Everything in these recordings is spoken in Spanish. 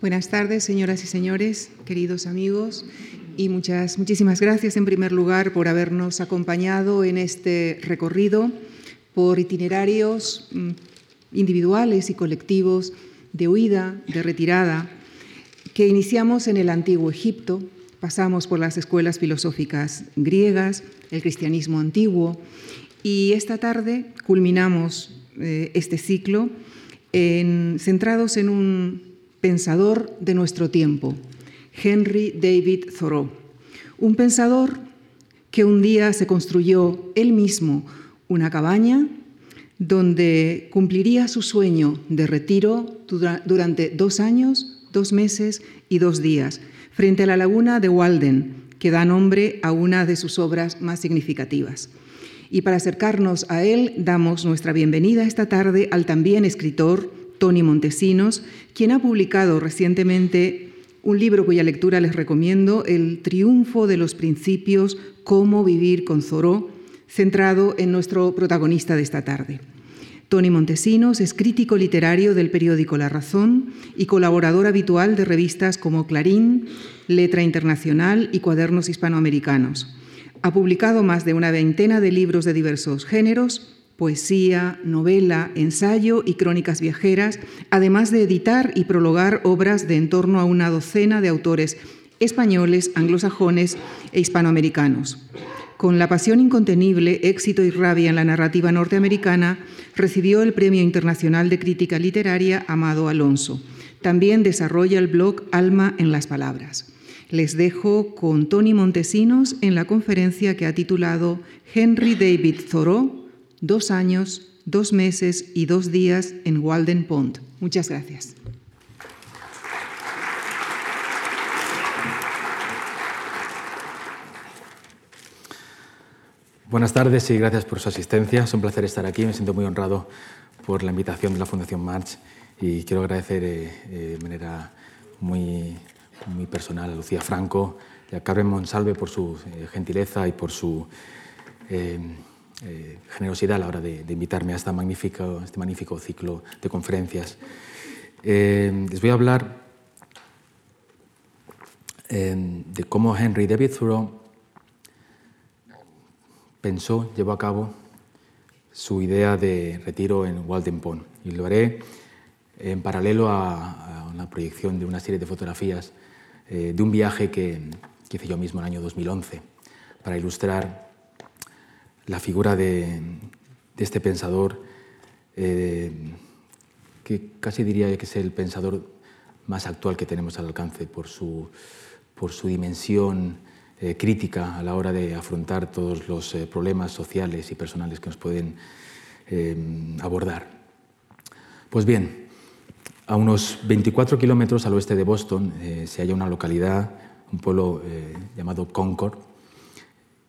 Buenas tardes, señoras y señores, queridos amigos, y muchas, muchísimas gracias en primer lugar por habernos acompañado en este recorrido por itinerarios mm, individuales y colectivos de huida, de retirada, que iniciamos en el antiguo Egipto, pasamos por las escuelas filosóficas griegas, el cristianismo antiguo, y esta tarde culminamos eh, este ciclo centrados en un pensador de nuestro tiempo, Henry David Thoreau, un pensador que un día se construyó él mismo una cabaña donde cumpliría su sueño de retiro durante dos años, dos meses y dos días, frente a la laguna de Walden, que da nombre a una de sus obras más significativas. Y para acercarnos a él, damos nuestra bienvenida esta tarde al también escritor Tony Montesinos, quien ha publicado recientemente un libro cuya lectura les recomiendo, El triunfo de los principios, cómo vivir con Zoró, centrado en nuestro protagonista de esta tarde. Tony Montesinos es crítico literario del periódico La Razón y colaborador habitual de revistas como Clarín, Letra Internacional y Cuadernos Hispanoamericanos. Ha publicado más de una veintena de libros de diversos géneros, poesía, novela, ensayo y crónicas viajeras, además de editar y prologar obras de en torno a una docena de autores españoles, anglosajones e hispanoamericanos. Con La pasión incontenible, éxito y rabia en la narrativa norteamericana, recibió el Premio Internacional de Crítica Literaria Amado Alonso. También desarrolla el blog Alma en las Palabras. Les dejo con Tony Montesinos en la conferencia que ha titulado Henry David Thoreau, dos años, dos meses y dos días en Walden Pond. Muchas gracias. Buenas tardes y gracias por su asistencia. Es un placer estar aquí. Me siento muy honrado por la invitación de la Fundación March y quiero agradecer eh, eh, de manera muy muy personal a Lucía Franco y a Carmen Monsalve por su eh, gentileza y por su eh, generosidad a la hora de, invitarme a esta magnífico, este magnífico ciclo de conferencias. les voy a hablar de cómo Henry David Thoreau pensó, llevó a cabo su idea de retiro en Walden Pond. Y lo haré en paralelo a, a una proyección de una serie de fotografías eh, de un viaje que, hice yo mismo en el año 2011 para ilustrar la figura de, este pensador eh, que casi diría que es el pensador más actual que tenemos al alcance por su, por su dimensión eh, crítica a la hora de afrontar todos los problemas sociales y personales que nos pueden abordar. Pues bien, a unos 24 kilómetros al oeste de Boston eh, se halla una localidad, un pueblo eh, llamado Concord,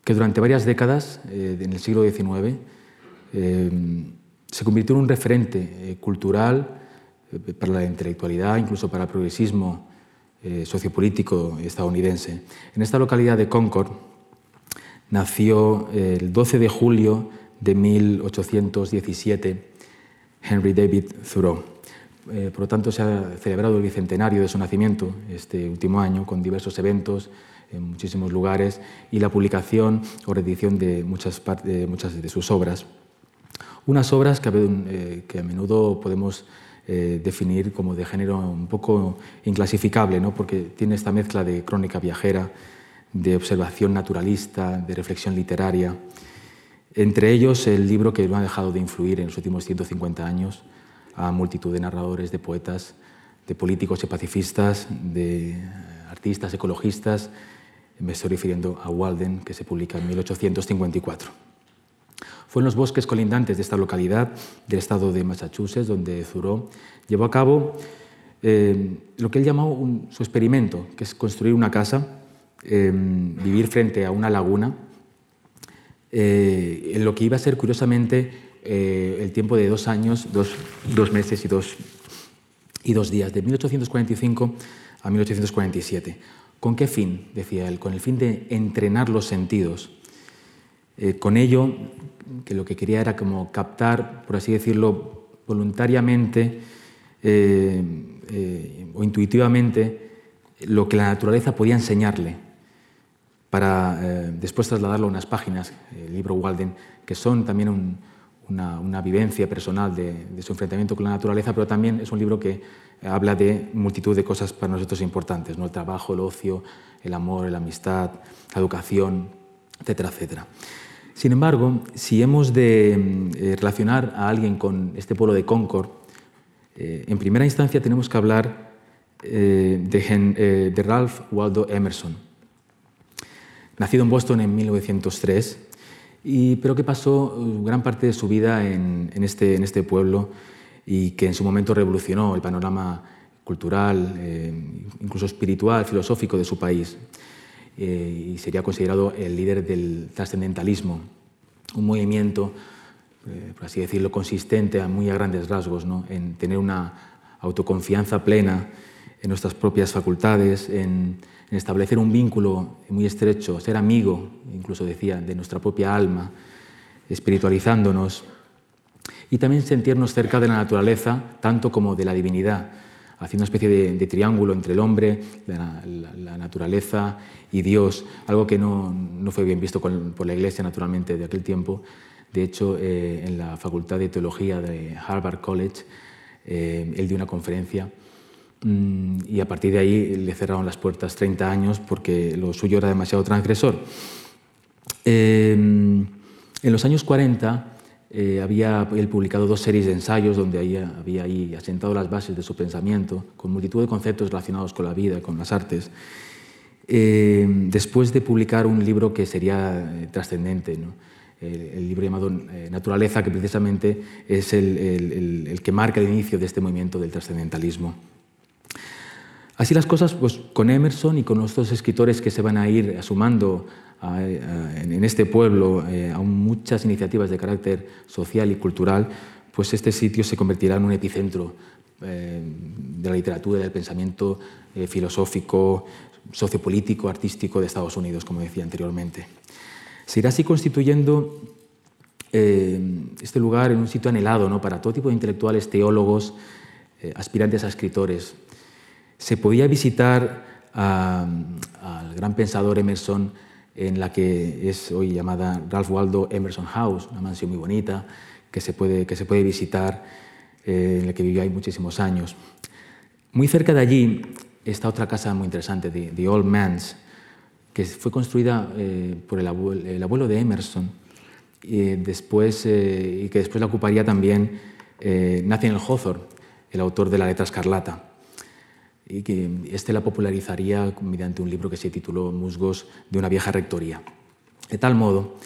que durante varias décadas, eh, en el siglo XIX, se convirtió en un referente cultural para la intelectualidad, incluso para el progresismo sociopolítico estadounidense. En esta localidad de Concord nació el 12 de julio de 1817 Henry David Thoreau. Eh, por lo tanto, se ha celebrado el bicentenario de su nacimiento este último año con diversos eventos en muchísimos lugares y la publicación o reedición de muchas, de, muchas de sus obras. Unas obras que a, eh, que a menudo podemos eh, definir como de género un poco inclasificable, ¿no? porque tiene esta mezcla de crónica viajera, de observación naturalista, de reflexión literaria. Entre ellos, el libro que no ha dejado de influir en los últimos 150 años, a multitud de narradores, de poetas, de políticos y pacifistas, de artistas, ecologistas. Me estoy refiriendo a Walden, que se publica en 1854. Fue en los bosques colindantes de esta localidad del estado de Massachusetts donde Thoreau llevó a cabo eh, lo que él llamó su experimento, que es construir una casa, eh, vivir frente a una laguna, eh, en lo que iba a ser curiosamente eh, el tiempo de dos años, dos, meses y dos, y dos días, de 1845 a 1847. ¿Con qué fin? Decía él, con el fin de entrenar los sentidos. Eh, con ello, que lo que quería era como captar, por así decirlo, voluntariamente eh, o intuitivamente lo que la naturaleza podía enseñarle para después trasladarlo a unas páginas, el libro Walden, que son también una, vivencia personal de, su enfrentamiento con la naturaleza, pero también es un libro que habla de multitud de cosas para nosotros importantes, ¿no? el trabajo, el ocio, el amor, la amistad, la educación, etcétera, etcétera. Sin embargo, si hemos de eh, relacionar a alguien con este pueblo de Concord, eh, en primera instancia tenemos que hablar eh, de, de, Ralph Waldo Emerson, nacido en Boston en 1903, y, pero que pasó gran parte de su vida en, en, este, en este pueblo y que en su momento revolucionó el panorama cultural, incluso espiritual, filosófico de su país. Eh, y sería considerado el líder del trascendentalismo, un movimiento, eh, por así decirlo, consistente a muy a grandes rasgos, ¿no? en tener una autoconfianza plena en nuestras propias facultades, en, establecer un vínculo muy estrecho, ser amigo, incluso decía, de nuestra propia alma, espiritualizándonos, y también sentirnos cerca de la naturaleza, tanto como de la divinidad haciendo una especie de, triángulo entre el hombre, la, naturaleza y Dios, algo que no, no fue bien visto por la Iglesia, naturalmente, de aquel tiempo. De hecho, eh, en la Facultad de Teología de Harvard College, eh, él dio una conferencia y a partir de ahí le cerraron las puertas 30 años porque lo suyo era demasiado transgresor. Eh, en los años 40, eh, había él publicado dos series de ensayos donde había ahí asentado las bases de su pensamiento, con multitud de conceptos relacionados con la vida, con las artes. Eh, después de publicar un libro que sería eh, trascendente, el, libro llamado Naturaleza, que precisamente es el, el, que marca el inicio de este movimiento del trascendentalismo. Así las cosas, pues con Emerson y con otros escritores que se van a ir sumando en este pueblo eh, a muchas iniciativas de carácter social y cultural, pues este sitio se convertirá en un epicentro eh, de la literatura del pensamiento eh, filosófico, sociopolítico, artístico de Estados Unidos, como decía anteriormente. Se irá así constituyendo este lugar en un sitio anhelado ¿no? para todo tipo de intelectuales, teólogos, aspirantes a escritores. Se podía visitar al gran pensador Emerson en la que es hoy llamada Ralph Waldo Emerson House, una mansión muy bonita que se puede, que se puede visitar, eh, en la que vivió ahí muchísimos años. Muy cerca de allí está otra casa muy interesante, The, Old Man's, que fue construida eh, por el abuelo, de Emerson y, después, eh, y que después la ocuparía también Nathaniel Hawthorne, el autor de La letra escarlata y que este la popularizaría mediante un libro que se tituló Musgos de una vieja rectoría. De tal modo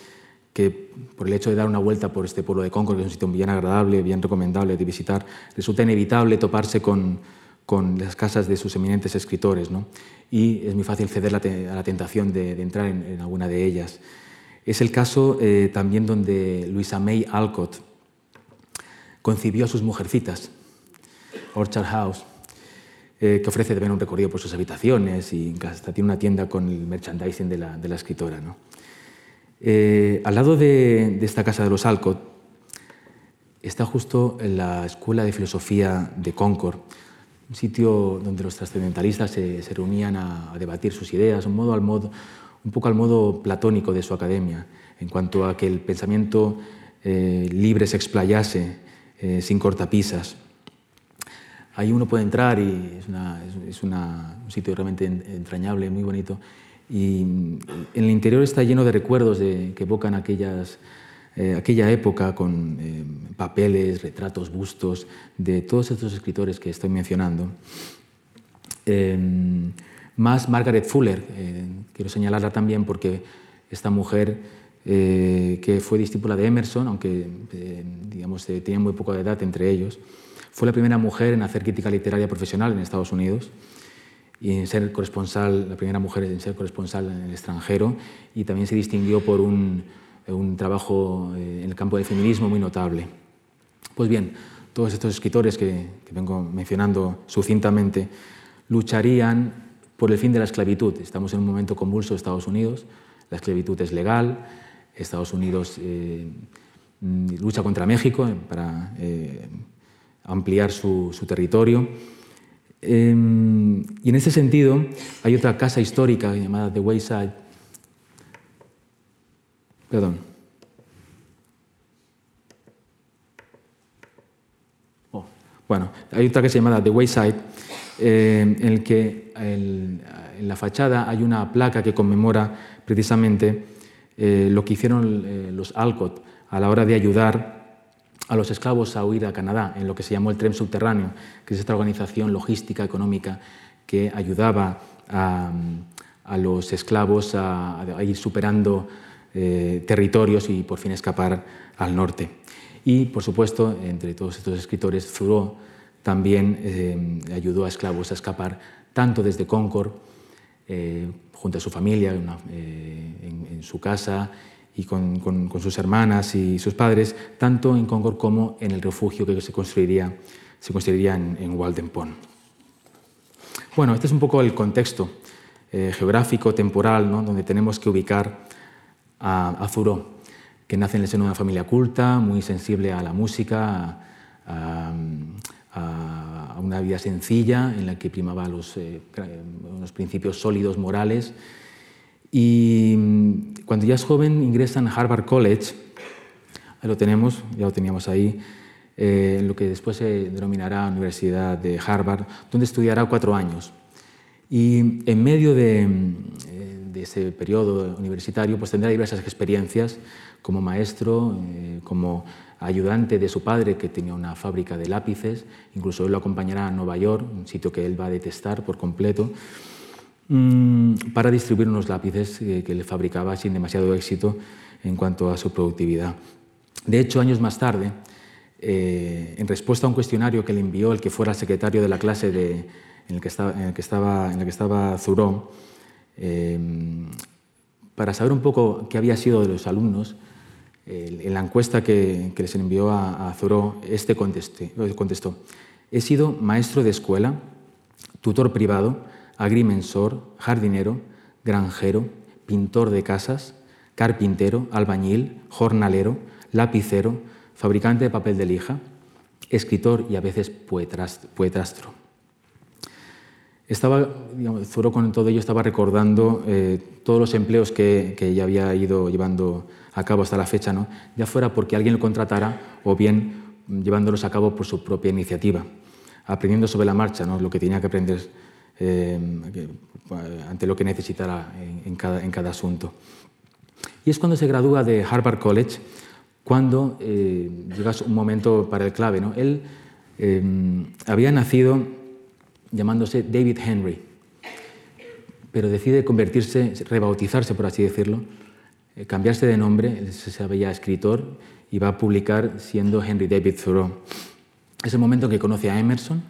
que por el hecho de dar una vuelta por este pueblo de Concord, que es un sitio bien agradable, bien recomendable de visitar, resulta inevitable toparse con, con las casas de sus eminentes escritores, ¿no? y es muy fácil ceder a la tentación de, entrar en, alguna de ellas. Es el caso eh, también donde Luisa May Alcott concibió a sus mujercitas, Orchard House, eh, que ofrece también un recorrido por sus habitaciones y hasta tiene una tienda con el merchandising de la, de la escritora. ¿no? Eh, al lado de, esta casa de los Alcott está justo la Escuela de Filosofía de Concord, un sitio donde los trascendentalistas se, se reunían a, debatir sus ideas, un, modo al modo, un poco al modo platónico de su academia, en cuanto a que el pensamiento eh, libre se explayase sin cortapisas. Ahí uno puede entrar y es, un sitio realmente entrañable, muy bonito. Y en el interior está lleno de recuerdos de, que evocan aquellas, eh, aquella época con eh, papeles, retratos, bustos de todos estos escritores que estoy mencionando. Em, más Margaret Fuller, eh, quiero señalarla también porque esta mujer que fue discípula de Emerson, aunque digamos, tenía muy poca edad entre ellos, fue la primera mujer en hacer crítica literaria profesional en Estados Unidos y en ser corresponsal, la primera mujer en ser corresponsal en el extranjero y también se distinguió por un, trabajo eh, en el campo del feminismo muy notable. Pues bien, todos estos escritores que, vengo mencionando sucintamente lucharían por el fin de la esclavitud. Estamos en un momento convulso de Estados Unidos, la esclavitud es legal, Estados Unidos eh, lucha contra México para eh, ampliar su, territorio. Em, y en ese sentido, hay otra casa histórica llamada The Wayside. Perdón. Oh, bueno, hay otra casa llamada The Wayside, em, en el que en la fachada hay una placa que conmemora precisamente eh, lo que hicieron eh, los Alcott a la hora de ayudar a los esclavos a huir a Canadá, en lo que se llamó el tren subterráneo, que es esta organización logística económica que ayudaba a, los esclavos a, ir superando eh, territorios y por fin escapar al norte. Y, por supuesto, entre todos estos escritores, Thoreau también eh, ayudó a esclavos a escapar tanto desde Concord, eh, junto a su familia, en su casa, y con, sus hermanas y sus padres, tanto en Concord como en el refugio que se construiría, se construiría en, en Walden Pond. Bueno, este es un poco el contexto eh, geográfico, temporal, ¿no? donde tenemos que ubicar a, a que nace en el seno de una familia culta, muy sensible a la música, a, una vida sencilla en la que primaba los, eh, unos principios sólidos morales y mm, cuando ya es joven ingresa en Harvard College, ahí lo tenemos, ya lo teníamos ahí, eh, lo que después se denominará Universidad de Harvard, donde estudiará cuatro años. Y en medio de, mm, de ese periodo universitario pues tendrá diversas experiencias como maestro, eh, como ayudante de su padre que tenía una fábrica de lápices, incluso él lo acompañará a Nueva York, un sitio que él va a detestar por completo. Mm, para distribuir unos lápices que, le fabricaba sin demasiado éxito en cuanto a su productividad. De hecho, años más tarde, eh, en respuesta a un cuestionario que le envió el que fuera secretario de la clase en, el que estaba, en, el que estaba, en que estaba Zuró, eh, para saber un poco qué había sido de los alumnos, en la encuesta que, que les envió a, a Zuró, este contestó, he sido maestro de escuela, tutor privado, agrimensor, jardinero, granjero, pintor de casas, carpintero, albañil, jornalero, lapicero, fabricante de papel de lija, escritor y a veces poetrastro. Estaba, digamos, Zuro con todo ello estaba recordando eh, todos los empleos que, que, ya había ido llevando a cabo hasta la fecha, ¿no? ya fuera porque alguien lo contratara o bien llevándolos a cabo por su propia iniciativa, aprendiendo sobre la marcha ¿no? lo que tenía que aprender eh, ante lo que necesitara en, cada, asunto. Y es cuando se gradúa de Harvard College cuando eh, llega un momento para el clave. Él eh, había nacido llamándose David Henry, pero decide convertirse, rebautizarse, por así decirlo, cambiarse de nombre, se sabía escritor y va a publicar siendo Henry David Thoreau. Es el momento en que conoce a Emerson,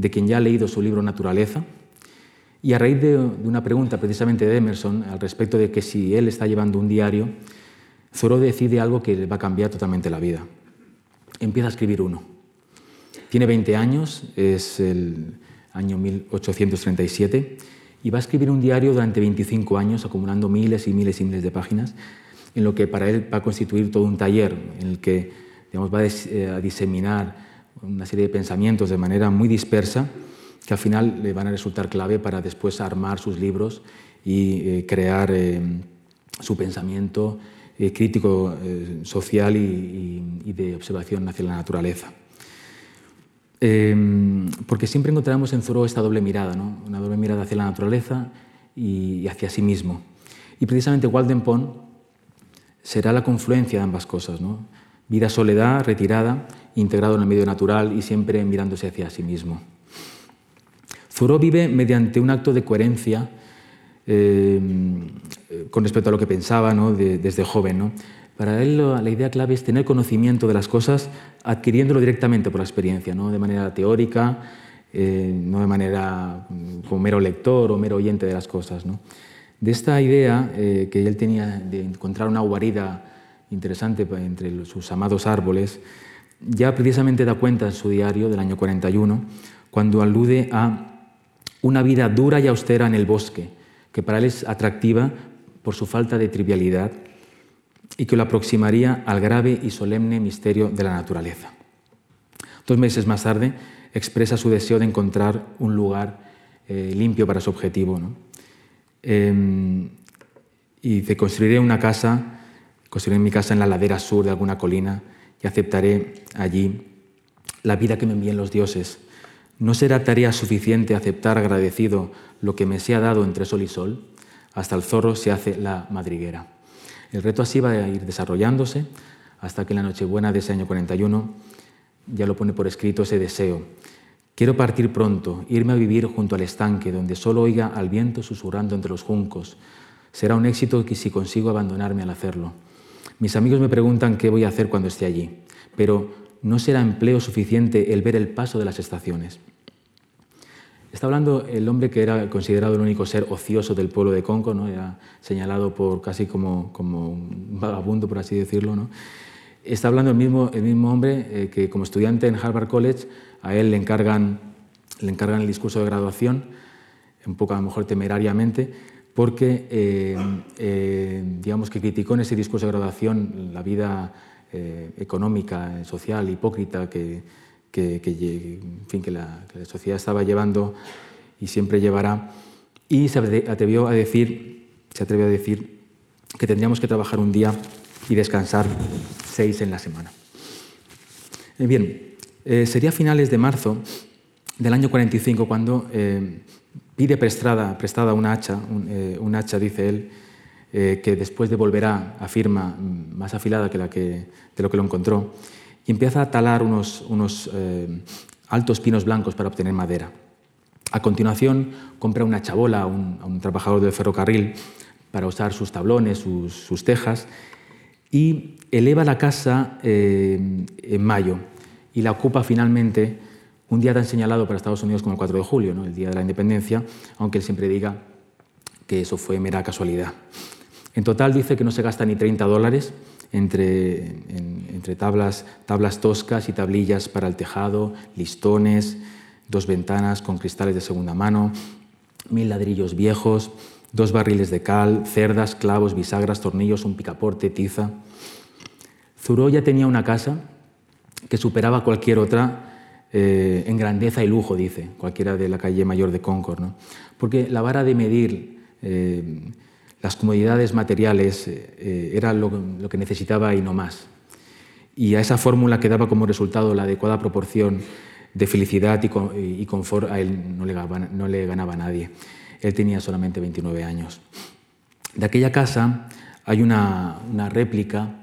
de quien ya ha leído su libro Naturaleza, y a raíz de, una pregunta precisamente de Emerson al respecto de que si él está llevando un diario, Thoreau decide algo que le va a cambiar totalmente la vida. Empieza a escribir uno. Tiene 20 años, es el año 1837, y va a escribir un diario durante 25 años, acumulando miles y miles y miles de páginas, en lo que para él va a constituir todo un taller en el que digamos, va a eh, diseminar una serie de pensamientos de manera muy dispersa que al final le van a resultar clave para después armar sus libros y eh, crear eh, su pensamiento eh, crítico social y, de observación hacia la naturaleza. porque siempre encontramos en Thoreau esta doble mirada, ¿no? una doble mirada hacia la naturaleza y, hacia sí mismo. Y precisamente Walden Pond será la confluencia de ambas cosas. ¿no? Vida soledad, retirada, integrado en el medio natural y siempre mirándose hacia sí mismo. Thoreau vive mediante un acto de coherencia eh, con respecto a lo que pensaba desde joven. Para él la idea clave es tener conocimiento de las cosas adquiriéndolo directamente por la experiencia, ¿no? de manera teórica, eh, no de manera mm, como mero lector o mero oyente de las cosas. De esta idea eh, que él tenía de encontrar una guarida interesante entre sus amados árboles, ya precisamente da cuenta en su diario del año 41, cuando alude a una vida dura y austera en el bosque, que para él es atractiva por su falta de trivialidad y que lo aproximaría al grave y solemne misterio de la naturaleza. Dos meses más tarde expresa su deseo de encontrar un lugar eh, limpio para su objetivo. ¿no? Em, y dice, construiré una casa, construiré mi casa en la ladera sur de alguna colina y aceptaré allí la vida que me envíen los dioses. ¿No será tarea suficiente aceptar agradecido lo que me sea dado entre sol y sol? Hasta el zorro se hace la madriguera. El reto así va a ir desarrollándose hasta que en la Nochebuena de ese año 41 ya lo pone por escrito ese deseo. Quiero partir pronto, irme a vivir junto al estanque, donde solo oiga al viento susurrando entre los juncos. Será un éxito que si consigo abandonarme al hacerlo. Mis amigos me preguntan qué voy a hacer cuando esté allí, pero no será empleo suficiente el ver el paso de las estaciones. Está hablando el hombre que era considerado el único ser ocioso del pueblo de Conco, ¿no? era señalado por casi como, como un vagabundo, por así decirlo. ¿no? Está hablando el mismo, el mismo hombre eh, que como estudiante en Harvard College a él le encargan, le encargan el discurso de graduación, un poco a lo mejor temerariamente, porque eh, eh, digamos que criticó en ese discurso de graduación la vida económica, social, hipócrita que, que, fin, que, la, sociedad estaba llevando y siempre llevará, y se atrevió a decir, se atrevió a decir que tendríamos que trabajar un día y descansar seis en la semana. Eh, bien, eh, sería a finales de marzo del año 45 cuando eh, pide prestada, prestada una hacha, un, hacha, dice él, que después devolverá, afirma, más afilada que la que, de lo que lo encontró, y empieza a talar unos, unos eh, altos pinos blancos para obtener madera. A continuación, compra una chabola a un, trabajador del ferrocarril para usar sus tablones, sus, tejas, y eleva la casa eh, en mayo y la ocupa finalmente un día tan señalado para Estados Unidos como el 4 de julio, el Día de la Independencia, aunque él siempre diga que eso fue mera casualidad. En total dice que no se gasta ni 30 dólares entre, entre tablas, tablas toscas y tablillas para el tejado, listones, dos ventanas con cristales de segunda mano, mil ladrillos viejos, dos barriles de cal, cerdas, clavos, bisagras, tornillos, un picaporte, tiza. Zuró ya tenía una casa que superaba cualquier otra eh, en grandeza y lujo, dice, cualquiera de la calle mayor de Concord, ¿no? porque la vara de medir eh, las comodidades materiales eh, era lo, que necesitaba y no más. Y a esa fórmula que daba como resultado la adecuada proporción de felicidad y, confort, a él no le, ganaba, no le ganaba nadie. Él tenía solamente 29 años. De aquella casa hay una, réplica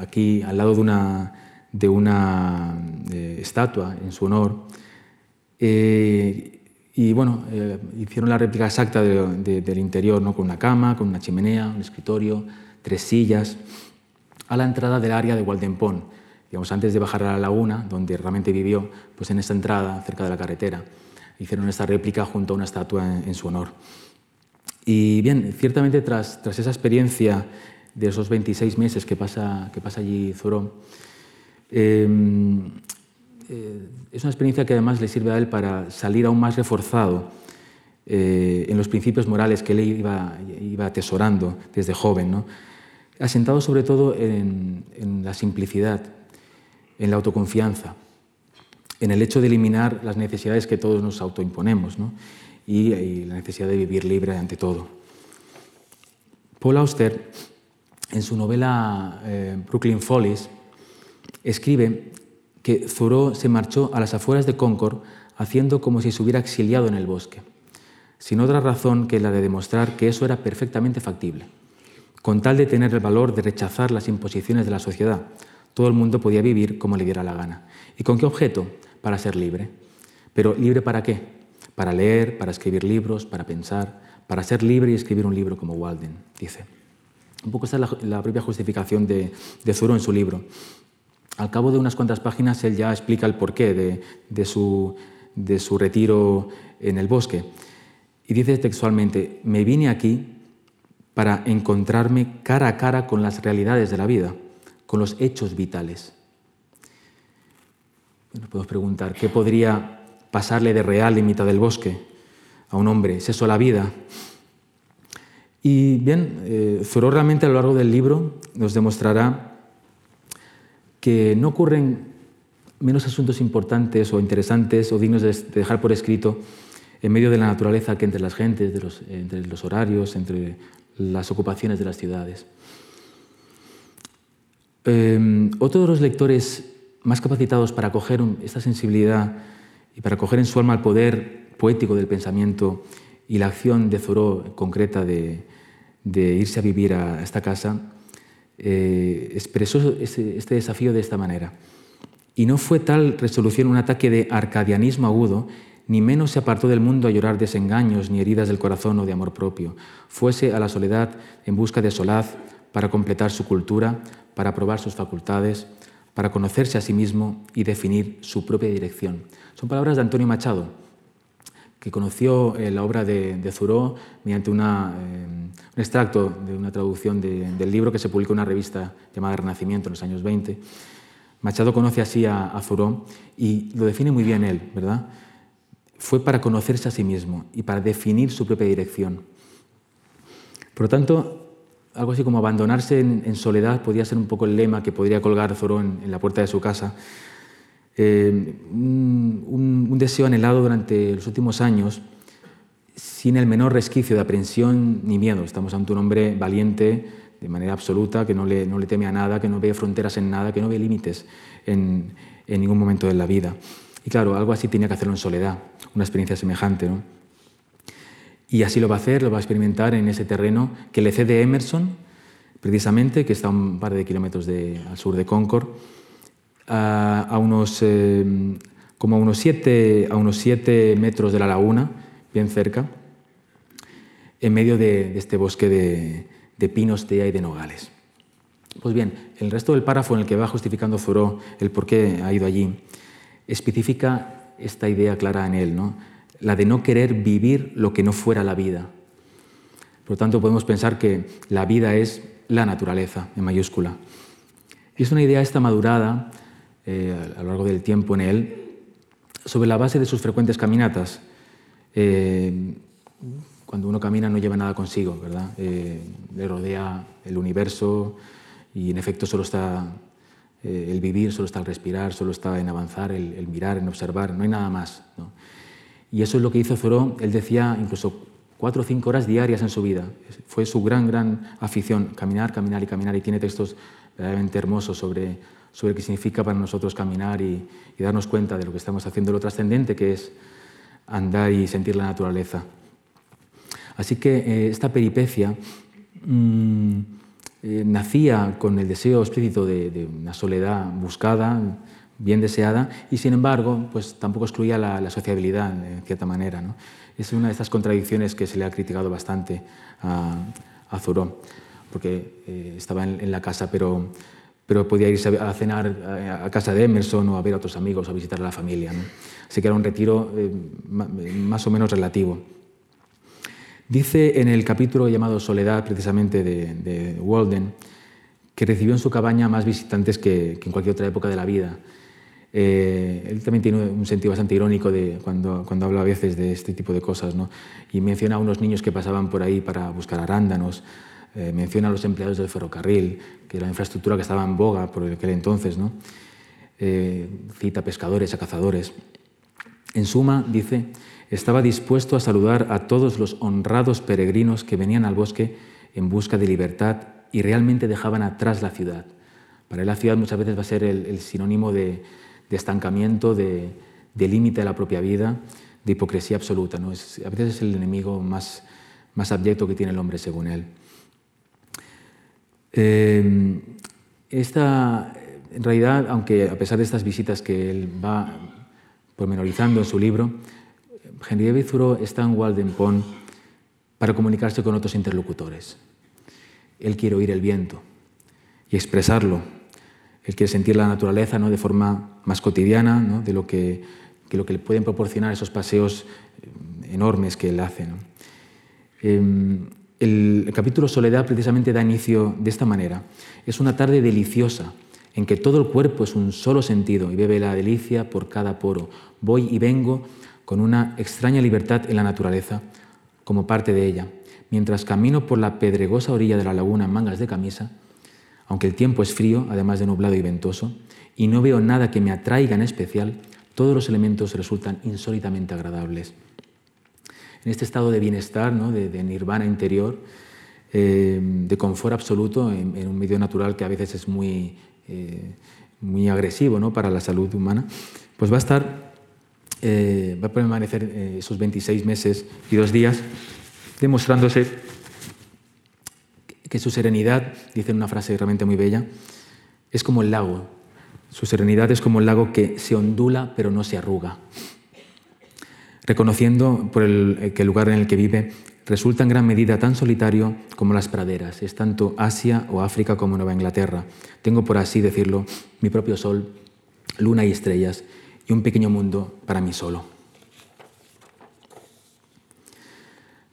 aquí al lado de una, de una estatua en su honor. Y bueno, eh, hicieron la réplica exacta del interior, ¿no? con una cama, con una chimenea, un escritorio, tres sillas, a la entrada del área de Waldempón, digamos, antes de bajar a la laguna, donde realmente vivió, pues en esa entrada, cerca de la carretera. Hicieron esta réplica junto a una estatua en, su honor. Y bien, ciertamente tras, tras, esa experiencia de esos 26 meses que pasa, que pasa allí Zoró, eh, eh, es una experiencia que además le sirve a él para salir aún más reforzado eh, en los principios morales que él iba, iba atesorando desde joven, asentado sobre todo en, la simplicidad, en la autoconfianza, en el hecho de eliminar las necesidades que todos nos autoimponemos y, la necesidad de vivir libre ante todo. Paul Auster, en su novela eh, Brooklyn Follies, escribe que Thoreau se marchó a las afueras de Concord haciendo como si se hubiera exiliado en el bosque, sin otra razón que la de demostrar que eso era perfectamente factible. Con tal de tener el valor de rechazar las imposiciones de la sociedad, todo el mundo podía vivir como le diera la gana. ¿Y con qué objeto? Para ser libre. Pero ¿libre para qué? Para leer, para escribir libros, para pensar, para ser libre y escribir un libro como Walden, dice. Un poco esta es la, propia justificación de, de Thoreau en su libro. Al cabo de unas cuantas páginas él ya explica el porqué de, su, de su retiro en el bosque. Y dice textualmente, me vine aquí para encontrarme cara a cara con las realidades de la vida, con los hechos vitales. Nos podemos preguntar, ¿qué podría pasarle de real en mitad del bosque a un hombre? ¿Es eso la vida? Y bien, eh, realmente a lo largo del libro nos demostrará que no ocurren menos asuntos importantes o interesantes o dignos de dejar por escrito en medio de la naturaleza que entre las gentes, entre los horarios, entre las ocupaciones de las ciudades. Eh, otro de los lectores más capacitados para acoger esta sensibilidad y para acoger en su alma el poder poético del pensamiento y la acción de Thoreau concreta de, irse a vivir a esta casa, eh, expresó este, este desafío de esta manera. Y no fue tal resolución un ataque de arcadianismo agudo ni menos se apartó del mundo a llorar desengaños ni heridas del corazón o de amor propio. Fuese a la soledad en busca de solaz para completar su cultura, para probar sus facultades, para conocerse a sí mismo y definir su propia dirección. Son palabras de Antonio Machado, que conoció eh, la obra de, de Thoreau mediante eh, un extracto de una traducción del libro que se publicó en una revista llamada Renacimiento en los años 20. Machado conoce así a, a Thoreau y lo define muy bien él, ¿verdad? fue para conocerse a sí mismo y para definir su propia dirección. Por lo tanto, algo así como abandonarse en, soledad podría ser un poco el lema que podría colgar Zorón en, la puerta de su casa. Eh, un, deseo anhelado durante los últimos años, sin el menor resquicio de aprensión ni miedo. Estamos ante un hombre valiente de manera absoluta, que no le, no le teme a nada, que no ve fronteras en nada, que no ve límites en, en ningún momento de la vida. Y claro, algo así tenía que hacerlo en soledad, una experiencia semejante. ¿no? Y así lo va a hacer, lo va a experimentar en ese terreno que le cede Emerson, precisamente, que está a un par de kilómetros al sur de Concord, a, unos, eh, como a unos, siete, a unos siete metros de la laguna, bien cerca, en medio de, este bosque de, de pinos, y de nogales. Pues bien, el resto del párrafo en el que va justificando Thoreau el por qué ha ido allí especifica esta idea clara en él, ¿no? la de no querer vivir lo que no fuera la vida. Por lo tanto, podemos pensar que la vida es la naturaleza, en mayúscula. Y es una idea esta madurada eh, a lo largo del tiempo en él, sobre la base de sus frecuentes caminatas. Eh, cuando uno camina no lleva nada consigo, ¿verdad? Eh, le rodea el universo y en efecto solo está eh, el vivir solo está el respirar, solo está en avanzar, el, mirar, en observar, no hay nada más. Y eso es lo que hizo Thoreau, él decía incluso cuatro o cinco horas diarias en su vida. Fue su gran, gran afición, caminar, caminar y caminar, y tiene textos verdaderamente hermosos sobre, sobre qué significa para nosotros caminar y, darnos cuenta de lo que estamos haciendo, lo trascendente que es andar y sentir la naturaleza. Así que eh, esta peripecia... Mm, eh, nacía con el deseo explícito de, una soledad buscada, bien deseada, y sin embargo, pues tampoco excluía la, sociabilidad en cierta manera. Es una de estas contradicciones que se le ha criticado bastante a, a porque eh, estaba en, la casa, pero, pero podía irse a cenar a, casa de Emerson o a ver a otros amigos, o a visitar a la familia. Así que era un retiro eh, más o menos relativo. Dice en el capítulo llamado Soledad, precisamente de, Walden, que recibió en su cabaña más visitantes que, en cualquier otra época de la vida. Eh, él también tiene un sentido bastante irónico de cuando, cuando habla a veces de este tipo de cosas, ¿no? y menciona a unos niños que pasaban por ahí para buscar arándanos, eh, menciona a los empleados del ferrocarril, que la infraestructura que estaba en boga por aquel entonces, ¿no? Eh, cita pescadores, a cazadores. En suma, dice, estaba dispuesto a saludar a todos los honrados peregrinos que venían al bosque en busca de libertad y realmente dejaban atrás la ciudad. Para él la ciudad muchas veces va a ser el, sinónimo de, estancamiento, de, límite a la propia vida, de hipocresía absoluta. ¿no? a veces es el enemigo más, más abyecto que tiene el hombre, según él. Eh, esta, en realidad, aunque a pesar de estas visitas que él va pormenorizando en su libro, Henry Thoreau está en Walden Pond para comunicarse con otros interlocutores. Él quiere oír el viento y expresarlo. Él quiere sentir la naturaleza ¿no? de forma más cotidiana ¿no? de lo que, lo que le pueden proporcionar esos paseos eh, enormes que él hace. Em, el capítulo Soledad precisamente da inicio de esta manera. Es una tarde deliciosa en que todo el cuerpo es un solo sentido y bebe la delicia por cada poro. Voy y vengo con una extraña libertad en la naturaleza, como parte de ella, mientras camino por la pedregosa orilla de la laguna en mangas de camisa, aunque el tiempo es frío, además de nublado y ventoso, y no veo nada que me atraiga en especial, todos los elementos resultan insólitamente agradables. En este estado de bienestar, ¿no? de, nirvana interior, eh, de confort absoluto en, un medio natural que a veces es muy, eh, muy agresivo ¿no? para la salud humana, pues va a estar, eh, va a permanecer esos 26 meses y dos días demostrándose que su serenidad, dice una frase realmente muy bella, es como el lago su serenidad es como el lago que se ondula pero no se arruga, reconociendo por el, que el lugar en el que vive resulta en gran medida tan solitario como las praderas. Es tanto Asia o África como Nueva Inglaterra. Tengo, por así decirlo, mi propio sol, luna y estrellas y un pequeño mundo para mí solo.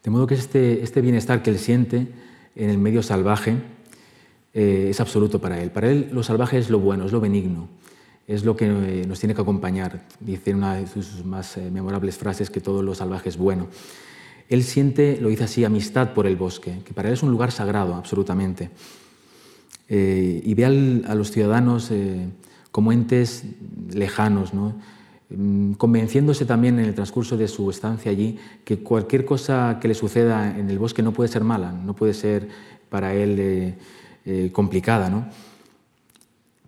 De modo que este, este bienestar que él siente en el medio salvaje, eh, es absoluto para él. Para él lo salvaje es lo bueno, es lo benigno, es lo que eh, nos tiene que acompañar. Dice una de sus más eh, memorables frases que todo lo salvaje es bueno. Él siente, lo dice así, amistad por el bosque, que para él es un lugar sagrado, absolutamente. y ve a los ciudadanos como entes lejanos, ¿no? Mm, convenciéndose también en el transcurso de su estancia allí que cualquier cosa que le suceda en el bosque no puede ser mala, no puede ser para él eh, complicada. ¿no?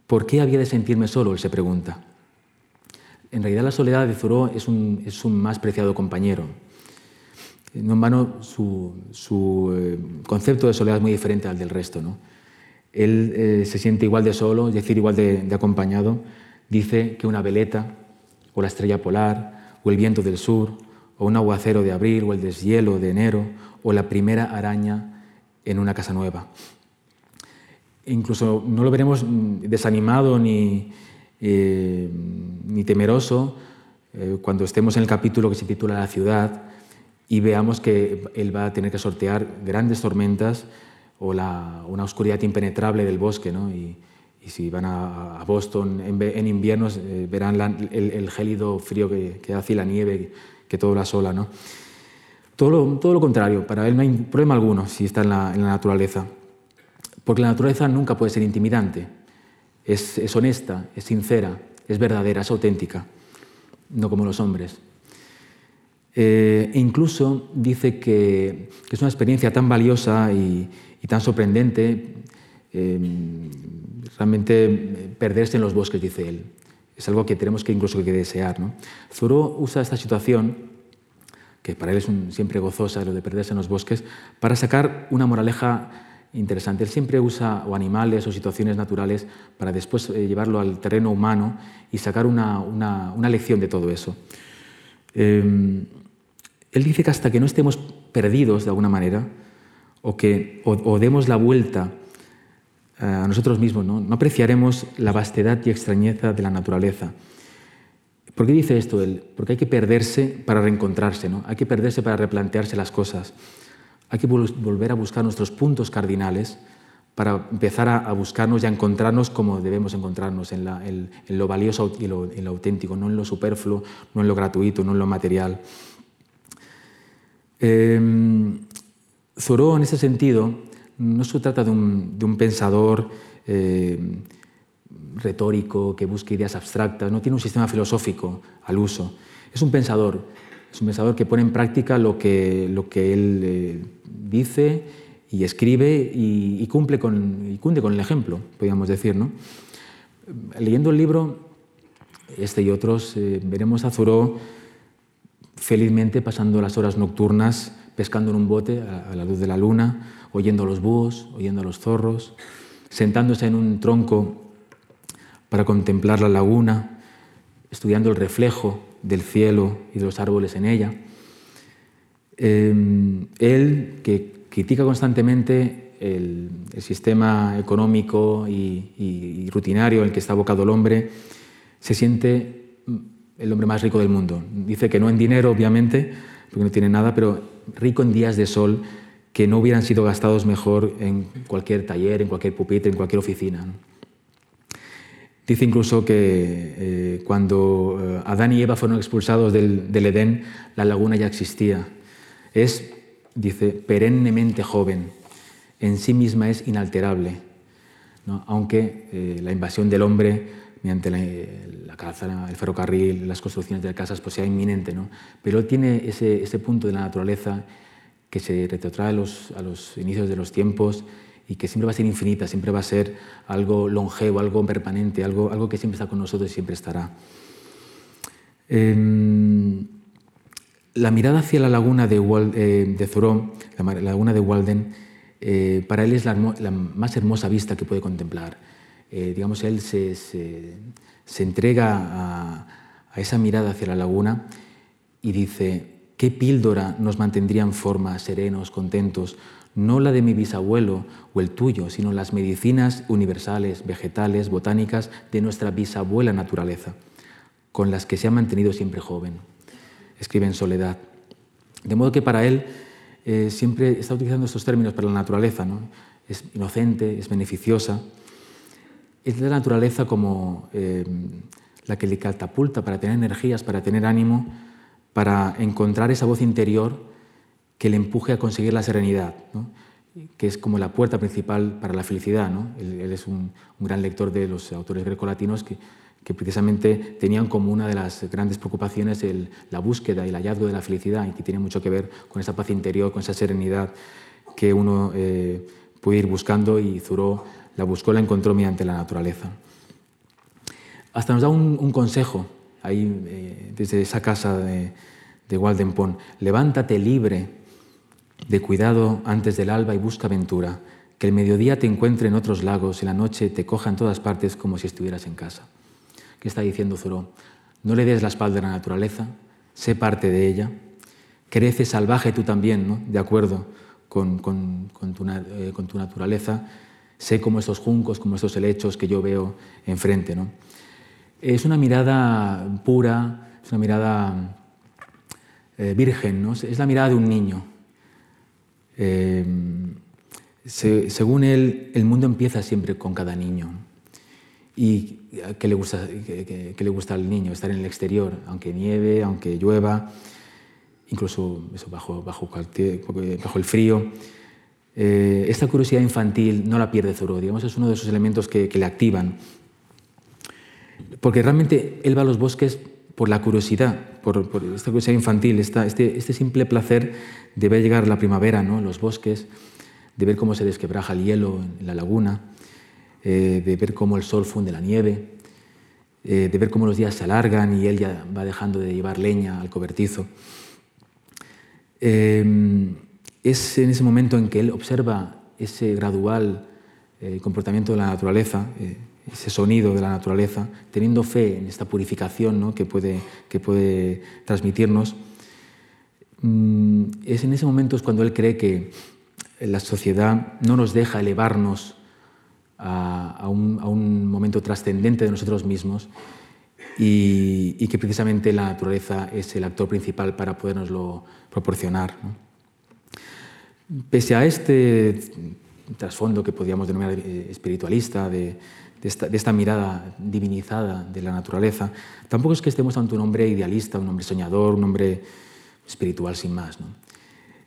¿Por qué había de sentirme solo? Él se pregunta. En realidad la soledad de Thoreau es un, es un más preciado compañero. No en vano su, su eh, concepto de soledad es muy diferente al del resto. ¿no? Él eh, se siente igual de solo, es decir, igual de, de acompañado. Dice que una veleta, o la estrella polar, o el viento del sur, o un aguacero de abril, o el deshielo de enero, o la primera araña en una casa nueva incluso no lo veremos desanimado ni, eh, ni temeroso eh, cuando estemos en el capítulo que se titula La ciudad y veamos que él va a tener que sortear grandes tormentas o una oscuridad impenetrable del bosque. ¿no? Y, si van a, Boston en, invierno eh, verán el, gélido frío que, hace y la nieve que todo la sola. ¿no? Todo, lo, todo lo contrario, para él no hay problema alguno si está en la naturaleza. Porque la naturaleza nunca puede ser intimidante. Es, honesta, es sincera, es verdadera, es auténtica, no como los hombres. E incluso dice que, es una experiencia tan valiosa y, tan sorprendente eh, realmente perderse en los bosques, dice él. Es algo que tenemos que incluso que desear. ¿no? usa esta situación, que para él es siempre gozosa, lo de perderse en los bosques, para sacar una moraleja interesante. Él siempre usa o animales o situaciones naturales para después eh, llevarlo al terreno humano y sacar una, una, lección de todo eso. Em, él dice que hasta que no estemos perdidos de alguna manera o que o, demos la vuelta eh, a nosotros mismos, ¿no? no apreciaremos la vastedad y extrañeza de la naturaleza. ¿Por qué dice esto él? Porque hay que perderse para reencontrarse, ¿no? hay que perderse para replantearse las cosas. Hay que volver a buscar nuestros puntos cardinales para empezar a, buscarnos y a encontrarnos como debemos encontrarnos, en, lo valioso y lo, en lo auténtico, no en lo superfluo, no en lo gratuito, no en lo material. Eh, en ese sentido, no se trata de un, pensador em, retórico que busque ideas abstractas, no tiene un sistema filosófico al uso. Es un pensador, es un pensador que pone en práctica lo que, lo que él eh, dice y escribe y, cumple con, y cunde con el ejemplo, podríamos decir. ¿no? Leyendo el libro, este y otros, eh, veremos a Thoreau felizmente pasando las horas nocturnas pescando en un bote a, la luz de la luna, oyendo a los búhos, oyendo a los zorros, sentándose en un tronco para contemplar la laguna, estudiando el reflejo del cielo y de los árboles en ella. Em, él, que critica constantemente el, sistema económico y, rutinario en el que está abocado el hombre, se siente el hombre más rico del mundo. Dice que no en dinero, obviamente, porque no tiene nada, pero rico en días de sol que no hubieran sido gastados mejor en cualquier taller, en cualquier pupitre, en cualquier oficina. Dice incluso que eh, cuando eh, Adán y Eva fueron expulsados del, Edén, la laguna ya existía es, dice, perennemente joven, en sí misma es inalterable, aunque eh, la invasión del hombre mediante la, la el ferrocarril, las construcciones de casas, pues sea inminente. ¿no? Pero tiene ese, punto de la naturaleza que se retrotrae a los inicios de los tiempos y que siempre va a ser infinita, siempre va a ser algo longevo, algo permanente, algo, algo que siempre está con nosotros y siempre estará. Em, la mirada hacia la laguna de, eh, de Zoró, la, laguna de Walden, eh, para él es la, más hermosa vista que puede contemplar. Eh, digamos, él se, se, entrega a, a, esa mirada hacia la laguna y dice, ¿qué píldora nos mantendría en forma, serenos, contentos? No la de mi bisabuelo o el tuyo, sino las medicinas universales, vegetales, botánicas de nuestra bisabuela naturaleza, con las que se ha mantenido siempre joven. Escribe en Soledad. De modo que para él eh, siempre está utilizando estos términos para la naturaleza. ¿no? Es inocente, es beneficiosa. Es la naturaleza como eh, la que le catapulta para tener energías, para tener ánimo, para encontrar esa voz interior que le empuje a conseguir la serenidad, que es como la puerta principal para la felicidad. Él, es un, gran lector de los autores grecolatinos que, que precisamente tenían como una de las grandes preocupaciones la búsqueda y el hallazgo de la felicidad y que tiene mucho que ver con esa paz interior, con esa serenidad que uno eh, puede ir buscando y Zuró la buscó, la encontró mediante la naturaleza. Hasta nos da un, consejo ahí eh, desde esa casa de, de Waldenpon, levántate libre de cuidado antes del alba y busca aventura, que el mediodía te encuentre en otros lagos y la noche te coja en todas partes como si estuvieras en casa. ¿Qué está diciendo Zoró? No le des la espalda a la naturaleza, sé parte de ella, crece salvaje tú también, ¿no? de acuerdo con, eh, tu, naturaleza, sé como estos juncos, como estos helechos que yo veo enfrente. ¿no? Es una mirada pura, es una mirada eh, virgen, ¿no? es la mirada de un niño Em, según él, el mundo empieza siempre con cada niño. ¿Y qué le, gusta, qué, le gusta al niño? Estar en el exterior, aunque nieve, aunque llueva, incluso bajo, bajo el frío. Eh, esta curiosidad infantil no la pierde Zoro, digamos, es uno de esos elementos que, le activan. Porque realmente él va a los bosques por la curiosidad, por, esta curiosidad infantil, esta, este, este, simple placer de ver llegar la primavera ¿no? los bosques, de ver cómo se desquebraja el hielo en la laguna, eh, de ver cómo el sol funde la nieve, eh, de ver cómo los días se alargan y él ya va dejando de llevar leña al cobertizo. Eh, es en ese momento en que él observa ese gradual comportamiento de la naturaleza, ese sonido de la naturaleza, teniendo fe en esta purificación ¿no? que, puede, que puede transmitirnos, mm, es en ese momento es cuando él cree que la sociedad no nos deja elevarnos a, un, momento trascendente de nosotros mismos y, que precisamente la naturaleza es el actor principal para podernoslo proporcionar. Pese a este trasfondo que podríamos denominar eh, espiritualista, de, de esta, mirada divinizada de la naturaleza, tampoco es que estemos ante un hombre idealista, un hombre soñador, un hombre espiritual sin más.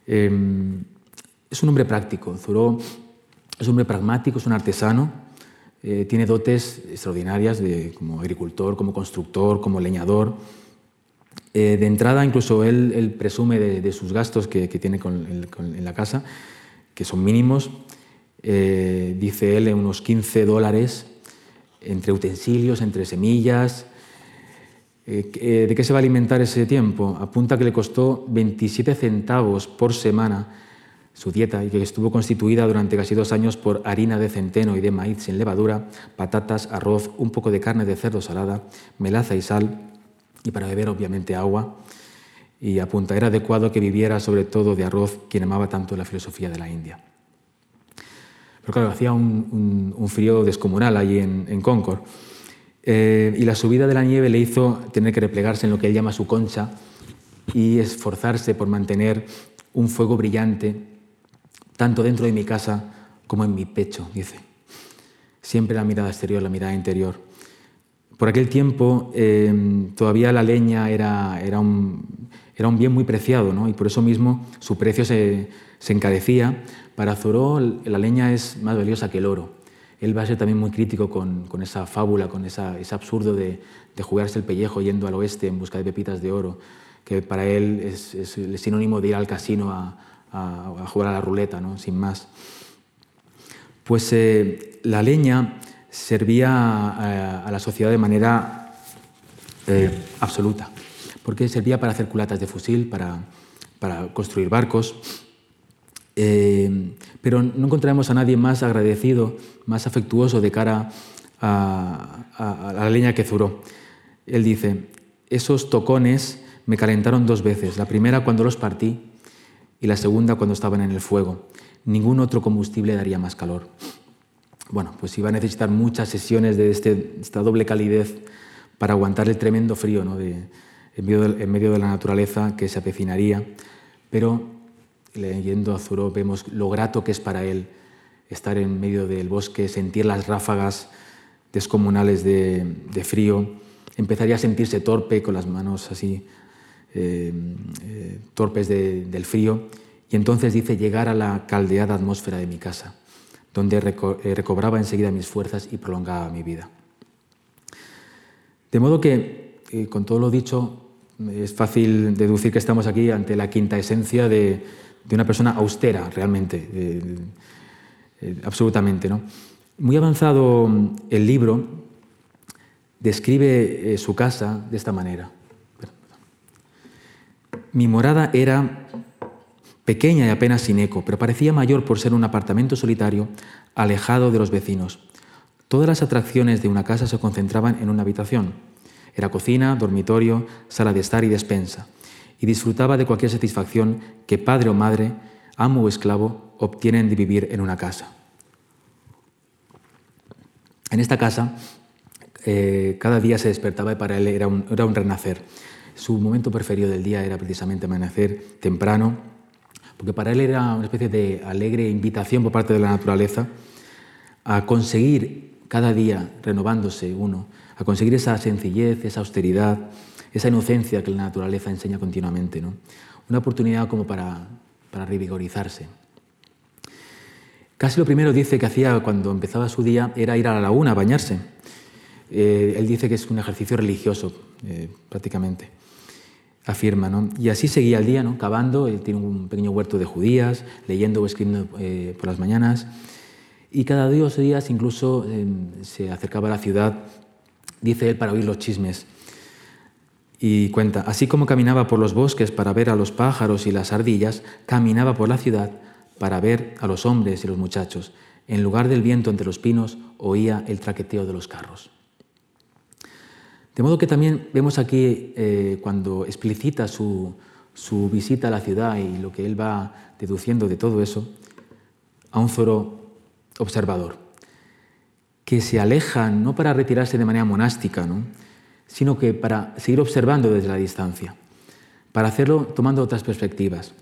Em, es un hombre práctico. Zuró es un hombre pragmático, es un artesano, eh, tiene dotes extraordinarias de, como agricultor, como constructor, como leñador. Eh, de entrada, incluso él, presume de, sus gastos que, tiene en la casa, que son mínimos. Eh, dice él, en unos 15 dólares entre utensilios, entre semillas. Eh, eh, ¿De qué se va a alimentar ese tiempo? Apunta que le costó 27 centavos por semana su dieta y que estuvo constituida durante casi dos años por harina de centeno y de maíz sin levadura, patatas, arroz, un poco de carne de cerdo salada, melaza y sal, y para beber obviamente agua. Y apunta, era adecuado que viviera sobre todo de arroz quien amaba tanto la filosofía de la India. Pero claro, hacía un, frío descomunal allí en, Concord. Eh, y la subida de la nieve le hizo tener que replegarse en lo que él llama su concha y esforzarse por mantener un fuego brillante tanto dentro de mi casa como en mi pecho, dice. Siempre la mirada exterior, la mirada interior. Por aquel tiempo eh, todavía la leña era, era, un, era, un, bien muy preciado ¿no? y por eso mismo su precio se, se encarecía para Zoró la leña es más valiosa que el oro. Él va a ser también muy crítico con, esa fábula, con esa, ese absurdo de, jugarse el pellejo yendo al oeste en busca de pepitas de oro, que para él es, el sinónimo de ir al casino a, jugar a la ruleta, ¿no? sin más. Pues eh, la leña servía a, la sociedad de manera eh, absoluta, porque servía para hacer culatas de fusil, para, para construir barcos, eh, pero no encontraremos a nadie más agradecido, más afectuoso de cara a, la leña que zuró. Él dice, esos tocones me calentaron dos veces, la primera cuando los partí y la segunda cuando estaban en el fuego. Ningún otro combustible daría más calor. Bueno, pues iba a necesitar muchas sesiones de este, esta doble calidez para aguantar el tremendo frío ¿no? en, medio de, la naturaleza que se avecinaría, pero leyendo a Zuró vemos lo grato que es para él estar en medio del bosque, sentir las ráfagas descomunales de, frío, empezaría a sentirse torpe con las manos así, eh, eh, torpes del frío, y entonces dice llegar a la caldeada atmósfera de mi casa, donde eh, recobraba enseguida mis fuerzas y prolongaba mi vida. De modo que, con todo lo dicho, es fácil deducir que estamos aquí ante la quinta esencia de, de una persona austera realmente, eh, absolutamente. ¿no? Muy avanzado mm, el libro describe eh, su casa de esta manera. Mi morada era pequeña y apenas sin eco, pero parecía mayor por ser un apartamento solitario alejado de los vecinos. Todas las atracciones de una casa se concentraban en una habitación. Era cocina, dormitorio, sala de estar y despensa y disfrutaba de cualquier satisfacción que padre o madre, amo o esclavo obtienen de vivir en una casa. En esta casa, eh, cada día se despertaba y para él era un, era un renacer. Su momento preferido del día era precisamente amanecer temprano, porque para él era una especie de alegre invitación por parte de la naturaleza a conseguir cada día, renovándose uno, a conseguir esa sencillez, esa austeridad, esa inocencia que la naturaleza enseña continuamente. ¿no? Una oportunidad como para, revigorizarse. Casi lo primero dice que hacía cuando empezaba su día era ir a la laguna a bañarse. Eh, él dice que es un ejercicio religioso, eh, prácticamente, afirma. ¿no? Y así seguía el día, ¿no? cavando, él tiene un pequeño huerto de judías, leyendo o escribiendo eh, por las mañanas. Y cada dos días incluso se acercaba a la ciudad, dice él, para oír los chismes y cuenta, así como caminaba por los bosques para ver a los pájaros y las ardillas, caminaba por la ciudad para ver a los hombres y los muchachos. En lugar del viento entre los pinos, oía el traqueteo de los carros. De modo que también vemos aquí, eh, cuando explicita su, su visita a la ciudad y lo que él va deduciendo de todo eso, a un zoro observador, que se aleja no para retirarse de manera monástica, ¿no? Sino que para seguir observando desde la distancia, para hacerlo tomando otras perspectivas.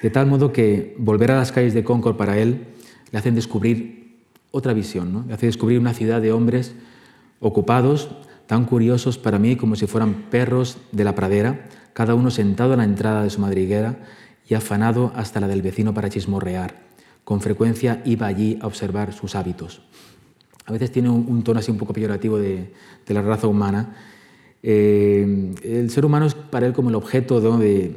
De tal modo que volver a las calles de Concord para él le hacen descubrir otra visión, ¿no? le hace descubrir una ciudad de hombres ocupados, tan curiosos para mí como si fueran perros de la pradera, cada uno sentado a la entrada de su madriguera y afanado hasta la del vecino para chismorrear. Con frecuencia iba allí a observar sus hábitos. A veces tiene un, tono así un poco peyorativo de, de la raza humana, eh, el ser humano es para él como el objeto de,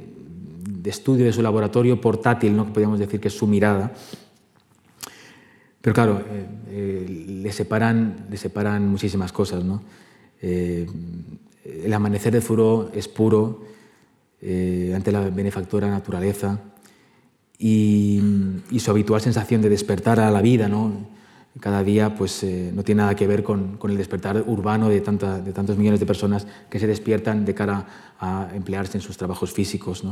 estudio de su laboratorio portátil, ¿no? que podríamos decir que es su mirada. Pero claro, eh, eh, le, separan, le separan muchísimas cosas. ¿no? el amanecer de Furo es puro ante la benefactora naturaleza y, y, su habitual sensación de despertar a la vida, ¿no? Cada día pues, eh, no tiene nada que ver con, el despertar urbano de, de, tantos millones de personas que se despiertan de cara a emplearse en sus trabajos físicos.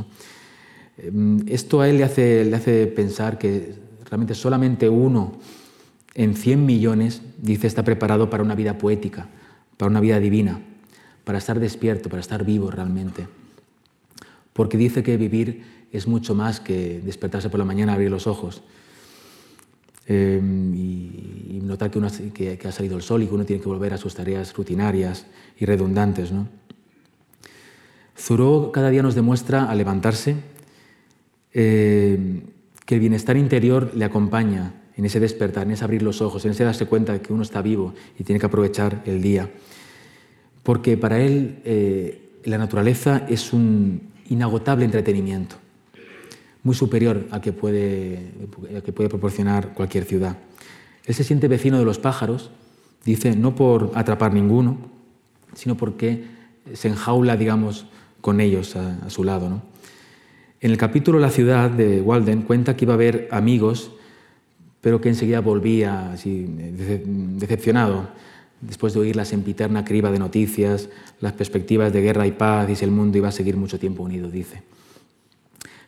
Em, esto a él le hace, le hace pensar que realmente solamente uno en 100 millones, dice, está preparado para una vida poética, para una vida divina, para estar despierto, para estar vivo realmente. Porque dice que vivir es mucho más que despertarse por la mañana, abrir los ojos Em, y, notar que, ha salido el sol y que uno tiene que volver a sus tareas rutinarias y redundantes. ¿no? cada día nos demuestra al levantarse em, que el bienestar interior le acompaña en ese despertar, en ese abrir los ojos, en ese darse cuenta de que uno está vivo y tiene que aprovechar el día. Porque para él eh, la naturaleza es un inagotable entretenimiento, muy superior al que, puede, que puede proporcionar cualquier ciudad. Él se siente vecino de los pájaros, dice, no por atrapar ninguno, sino porque se enjaula, digamos, con ellos a, su lado. ¿no? En el capítulo La ciudad de Walden cuenta que iba a haber amigos, pero que enseguida volvía decepcionado, después de oír la sempiterna criba de noticias, las perspectivas de guerra y paz, y si el mundo iba a seguir mucho tiempo unido, dice.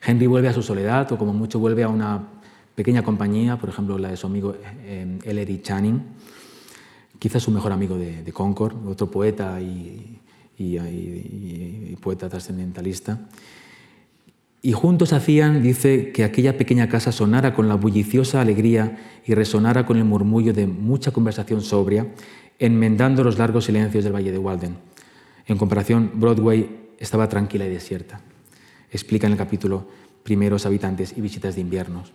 Henry vuelve a su soledad, o como mucho vuelve a una pequeña compañía, por ejemplo la de su amigo eh, Ellery Channing, quizás su mejor amigo de, Concord, otro poeta y, y poeta trascendentalista. Y juntos hacían, dice, que aquella pequeña casa sonara con la bulliciosa alegría y resonara con el murmullo de mucha conversación sobria, enmendando los largos silencios del Valle de Walden. En comparación, Broadway estaba tranquila y desierta. Explica en el capítulo Primeros habitantes y visitas de inviernos.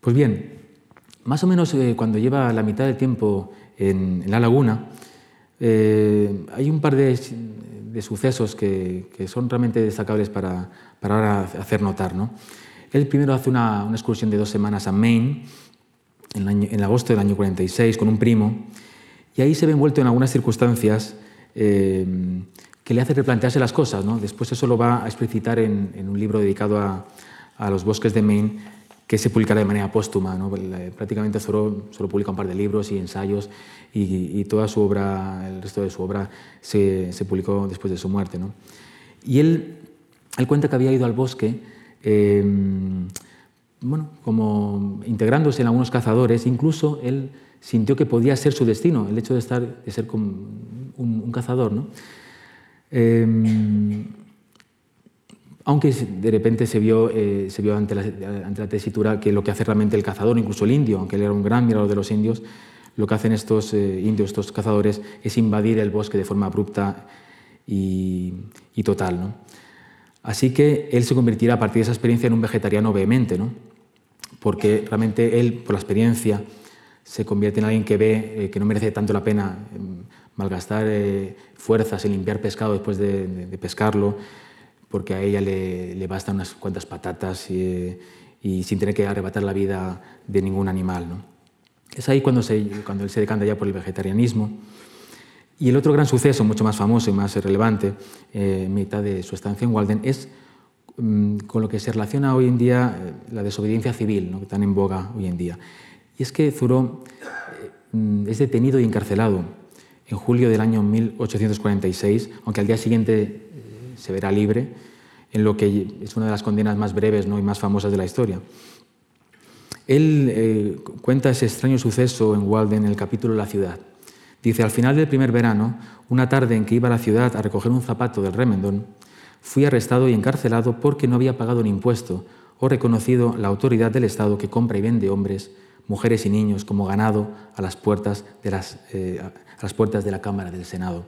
Pues bien, más o menos eh, cuando lleva la mitad del tiempo en, la laguna, eh, hay un par de, sucesos que, son realmente destacables para, ahora hacer notar. ¿no? Él primero hace una, excursión de dos semanas a Maine, en, agosto del año 46, con un primo, y ahí se ve envuelto en algunas circunstancias eh, que le hacen replantearse las cosas. ¿no? Después eso lo va a explicitar en, un libro dedicado a, los bosques de Maine, que se publicará de manera póstuma. ¿no? Prácticamente solo, solo, publica un par de libros y ensayos y, toda su obra, el resto de su obra se, se publicó después de su muerte. ¿no? Y él, él, cuenta que había ido al bosque eh, bueno, como integrándose en algunos cazadores, incluso él sintió que podía ser su destino, el hecho de, estar, de ser un, un cazador. ¿no? Eh, aunque de repente se vio, eh, ante, la, tesitura que lo que hace realmente el cazador, incluso el indio, aunque él era un gran mirador de los indios, lo que hacen estos eh, indios, estos cazadores, es invadir el bosque de forma abrupta y, total. ¿no? Así que él se convertirá a partir de esa experiencia en un vegetariano vehemente, ¿no? porque realmente él, por la experiencia, se convierte en alguien que ve eh, que no merece tanto la pena malgastar fuerzas en limpiar pescado después de, pescarlo, porque a ella le, le bastan unas cuantas patatas y, sin tener que arrebatar la vida de ningún animal. ¿no? Es ahí cuando, se, cuando él se decanta ya por el vegetarianismo. Y el otro gran suceso, mucho más famoso y más relevante, eh, en mitad de su estancia en Walden, es mm, con lo que se relaciona hoy en día eh, la desobediencia civil, ¿no? tan en boga hoy en día. Y es que eh, mm, es detenido y encarcelado en julio del año 1846, aunque al día siguiente se verá libre, en lo que es una de las condenas más breves ¿no? y más famosas de la historia. Él eh, cuenta ese extraño suceso en Walden en el capítulo La ciudad. Dice, al final del primer verano, una tarde en que iba a la ciudad a recoger un zapato del remendón, fui arrestado y encarcelado porque no había pagado un impuesto o reconocido la autoridad del Estado que compra y vende hombres, mujeres y niños como ganado a las puertas de, eh, las puertas de la Cámara del Senado.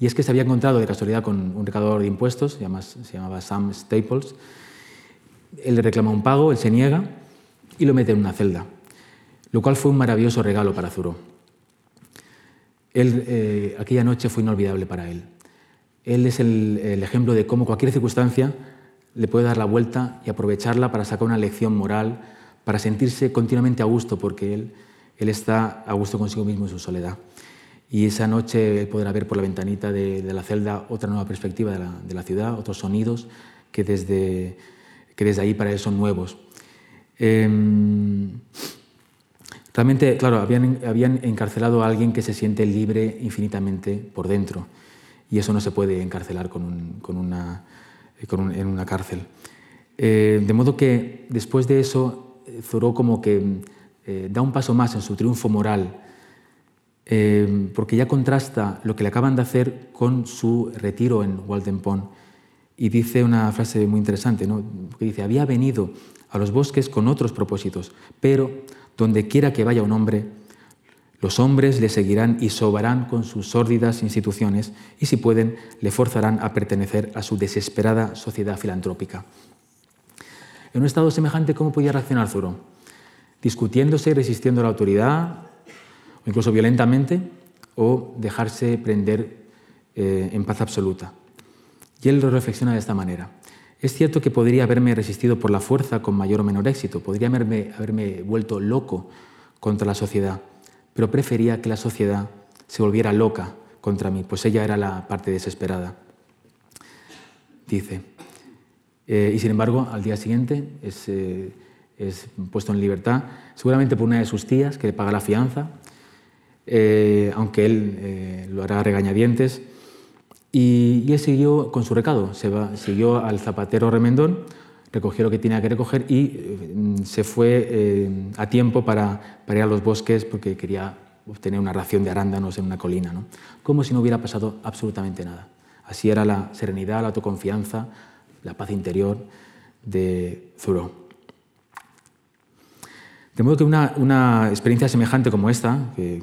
Y es que se había encontrado de casualidad con un recaudador de impuestos, se, llamaba Sam Staples. Él le reclama un pago, él se niega y lo mete en una celda, lo cual fue un maravilloso regalo para Zuro. Él, eh, aquella noche fue inolvidable para él. Él es el, ejemplo de cómo cualquier circunstancia le puede dar la vuelta y aprovecharla para sacar una lección moral, para sentirse continuamente a gusto, porque él, él está a gusto consigo mismo en su soledad y esa noche podrá ver por la ventanita de, la celda otra nueva perspectiva de la, ciudad, otros sonidos que desde, que desde ahí para él son nuevos. Em, realmente, claro, habían, habían encarcelado a alguien que se siente libre infinitamente por dentro y eso no se puede encarcelar con, con una, con en una cárcel. Eh, de modo que después de eso, Zoró como que eh, da un paso más en su triunfo moral eh, porque ya contrasta lo que le acaban de hacer con su retiro en Walden Pond. Y dice una frase muy interesante, ¿no? que dice, había venido a los bosques con otros propósitos, pero donde quiera que vaya un hombre, los hombres le seguirán y sobarán con sus sórdidas instituciones y si pueden le forzarán a pertenecer a su desesperada sociedad filantrópica. En un estado semejante, ¿cómo podía reaccionar Zuro? discutiéndose resistiendo a la autoridad, o incluso violentamente, o dejarse prender eh, en paz absoluta. Y él lo reflexiona de esta manera. Es cierto que podría haberme resistido por la fuerza con mayor o menor éxito, podría haberme, haberme vuelto loco contra la sociedad, pero prefería que la sociedad se volviera loca contra mí, pues ella era la parte desesperada. Dice, eh, y sin embargo, al día siguiente es, eh, es, puesto en libertad, seguramente por una de sus tías que le paga la fianza, eh, aunque él lo hará a regañadientes. Y, y, él siguió con su recado, se va, siguió al zapatero remendón, recogió lo que tenía que recoger y se fue a tiempo para, para, ir a los bosques porque quería obtener una ración de arándanos en una colina, ¿no? como si no hubiera pasado absolutamente nada. Así era la serenidad, la autoconfianza, la paz interior de Thoreau. De modo que una, experiencia semejante como esta, que,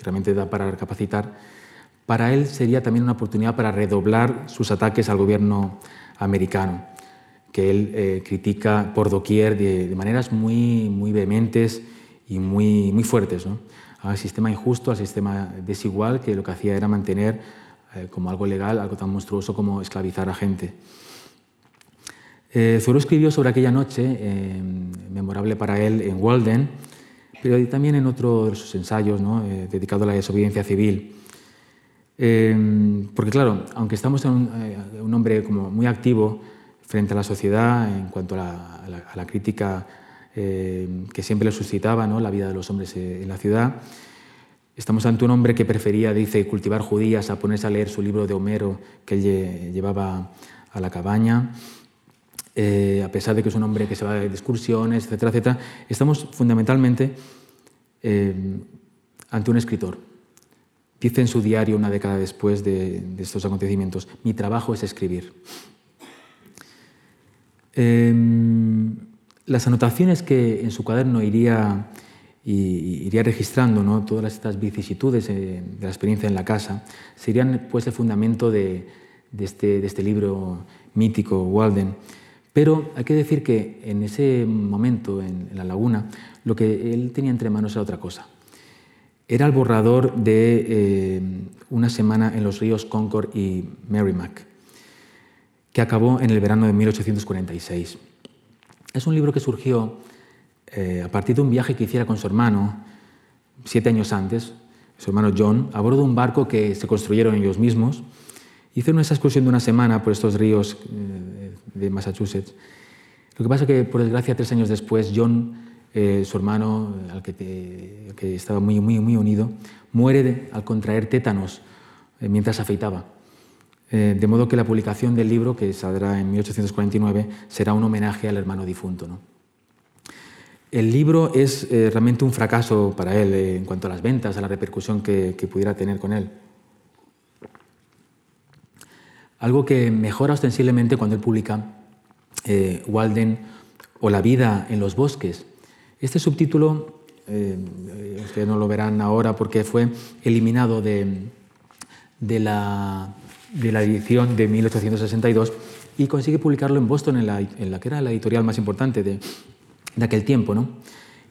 realmente da para recapacitar, para él sería también una oportunidad para redoblar sus ataques al gobierno americano, que él eh, critica por doquier de, maneras muy, muy vehementes y muy, muy fuertes, ¿no? al sistema injusto, al sistema desigual, que lo que hacía era mantener eh, como algo legal algo tan monstruoso como esclavizar a gente. Eh, escribió sobre aquella noche, eh, memorable para él, en Walden, pero también en otro de sus ensayos eh, dedicado a la desobediencia civil. porque claro, aunque estamos en un, hombre como muy activo frente a la sociedad en cuanto a la, crítica que siempre le suscitaba ¿no? la vida de los hombres en la ciudad, estamos ante un hombre que prefería, dice, cultivar judías a ponerse a leer su libro de Homero que él llevaba a la cabaña. Eh, a pesar de que es un hombre que se va de excursiones, etcétera, etcétera, estamos fundamentalmente eh, ante un escritor. Dice en su diario una década después de, estos acontecimientos, mi trabajo es escribir. Em, las anotaciones que en su cuaderno iría, iría registrando, ¿no? todas estas vicisitudes eh, de la experiencia en la casa, serían pues el fundamento de, este, de este libro mítico, Walden. Pero hay que decir que en ese momento, en, la laguna, lo que él tenía entre manos era otra cosa. Era el borrador de eh, Una semana en los ríos Concord y Merrimack, que acabó en el verano de 1846. Es un libro que surgió eh, a partir de un viaje que hiciera con su hermano siete años antes, su hermano John, a bordo de un barco que se construyeron ellos mismos. Hicieron esa excursión de una semana por estos ríos eh, de Massachusetts. Lo que pasa es que, por desgracia, tres años después, John, eh, su hermano, al que, estaba muy, muy, unido, muere al contraer tétanos eh, mientras afeitaba. Eh, de modo que la publicación del libro, que saldrá en 1849, será un homenaje al hermano difunto. El libro es realmente un fracaso para él en cuanto a las ventas, a la repercusión que pudiera tener con él algo que mejora ostensiblemente cuando él publica eh, Walden o La vida en los bosques. Este subtítulo, eh, ustedes no lo verán ahora porque fue eliminado de, de, la, de, la, edición de 1862 y consigue publicarlo en Boston, en la, en la que era la editorial más importante de, de aquel tiempo. ¿no?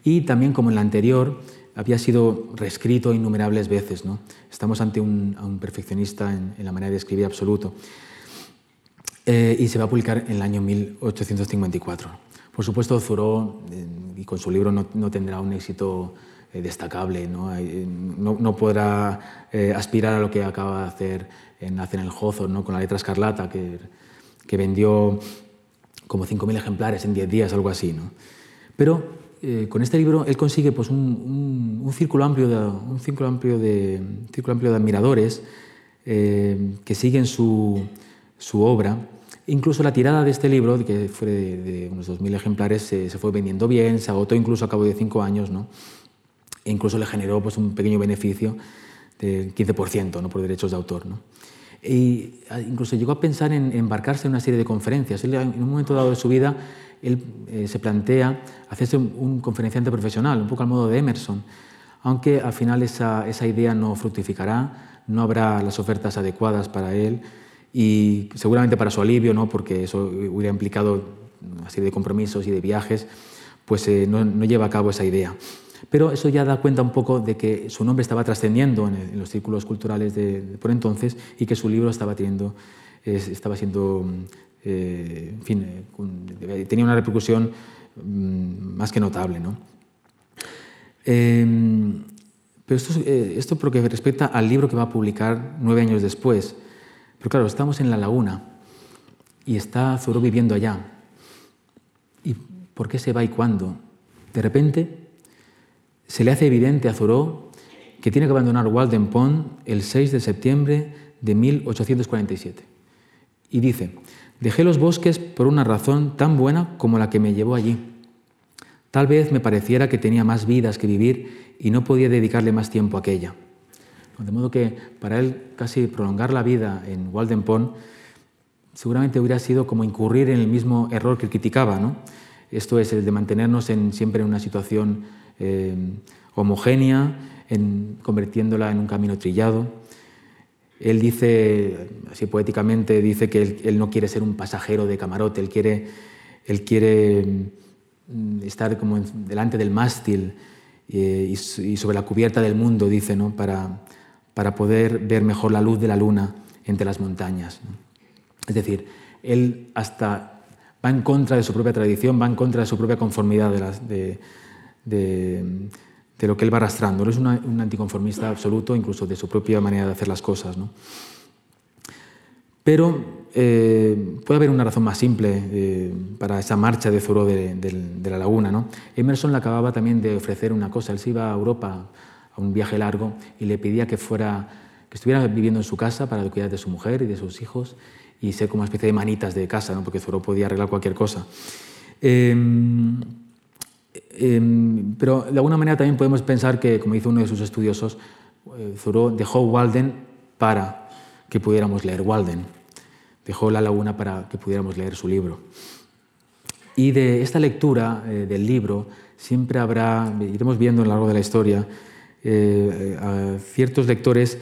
Y también, como en la anterior, había sido reescrito innumerables veces. ¿no? Estamos ante un, un perfeccionista en, en, la manera de escribir absoluto. Eh, y se va a publicar en el año 1854. Por supuesto, Thoreau, eh, y con su libro, no, no tendrá un éxito eh, destacable, no, no, podrá aspirar a lo que acaba de hacer en Nace en el ¿no? con la letra escarlata, que, que vendió como 5.000 ejemplares en 10 días, algo así. ¿no? Pero eh, con este libro él consigue pues, un, un, círculo, amplio de, un círculo, amplio de, círculo amplio de admiradores eh, que siguen su, su, obra. Incluso la tirada de este libro, que fue de, de unos 2.000 ejemplares, se, se, fue vendiendo bien, se agotó incluso a cabo de cinco años, ¿no? e incluso le generó pues, un pequeño beneficio del 15% ¿no? por derechos de autor. ¿no? E incluso llegó a pensar en embarcarse en una serie de conferencias. En un momento dado de su vida él eh, se plantea hacerse un, conferenciante profesional, un poco al modo de Emerson, aunque al final esa, esa idea no fructificará, no habrá las ofertas adecuadas para él y seguramente para su alivio, ¿no? porque eso hubiera implicado una serie de compromisos y de viajes, pues eh, no, lleva a cabo esa idea. Pero eso ya da cuenta un poco de que su nombre estaba trascendiendo en, los círculos culturales de, por entonces y que su libro estaba, teniendo, estaba siendo, en fin, tenía una repercusión mm, más que notable. ¿no? Em, pero esto, esto por lo que respecta al libro que va a publicar nueve años después. Pero claro, estamos en la laguna y está Zoro viviendo allá. ¿Y por qué se va y cuándo? De repente se le hace evidente a Zoro que tiene que abandonar Walden Pond el 6 de septiembre de 1847. Y dice, dejé los bosques por una razón tan buena como la que me llevó allí. Tal vez me pareciera que tenía más vidas que vivir y no podía dedicarle más tiempo a aquella. De modo que para él casi prolongar la vida en Walden Pond seguramente hubiera sido como incurrir en el mismo error que criticaba. ¿no? Esto es el de mantenernos en, siempre en una situación eh, homogénea, en, convirtiéndola en un camino trillado. Él dice, así poéticamente, dice que él, no quiere ser un pasajero de camarote, él quiere, él quiere mm, estar como delante del mástil eh, y, sobre la cubierta del mundo, dice, ¿no? para, para poder ver mejor la luz de la luna entre las montañas. Es decir, él hasta va en contra de su propia tradición, va en contra de su propia conformidad de, lo que él va arrastrando. No es un anticonformista absoluto, incluso de su propia manera de hacer las cosas. Pero eh, puede haber una razón más simple eh, para esa marcha de Thoreau de, la laguna. ¿no? Emerson le acababa también de ofrecer una cosa. Él se iba a Europa a un viaje largo y le pedía que, fuera, que estuviera viviendo en su casa para cuidar de su mujer y de sus hijos y ser como una especie de manitas de casa, ¿no? porque Thoreau podía arreglar cualquier cosa. Em, pero de alguna manera también podemos pensar que, como hizo uno de sus estudiosos, eh, Thoreau dejó Walden para que pudiéramos leer Walden, dejó la laguna para que pudiéramos leer su libro. Y de esta lectura eh, del libro siempre habrá, iremos viendo a lo largo de la historia, eh, ciertos lectores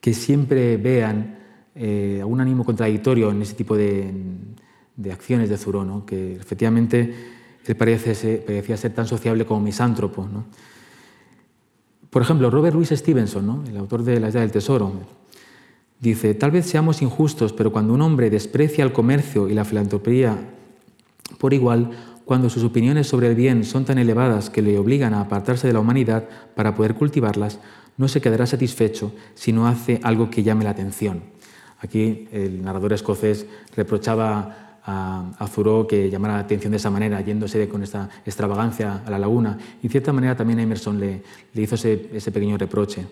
que siempre vean eh, un ánimo contradictorio en ese tipo de, acciones de Zuró, que efectivamente él parece parecía ser tan sociable como misántropo. Por ejemplo, Robert Louis Stevenson, el autor de La Isla del Tesoro, dice, tal vez seamos injustos, pero cuando un hombre desprecia el comercio y la filantropía por igual, cuando sus opiniones sobre el bien son tan elevadas que le obligan a apartarse de la humanidad para poder cultivarlas, no se quedará satisfecho si no hace algo que llame la atención. Aquí el narrador escocés reprochaba a, a que llamara la atención de esa manera, yéndose con esta extravagancia a la laguna. Y cierta manera también Emerson le, hizo ese, pequeño reproche.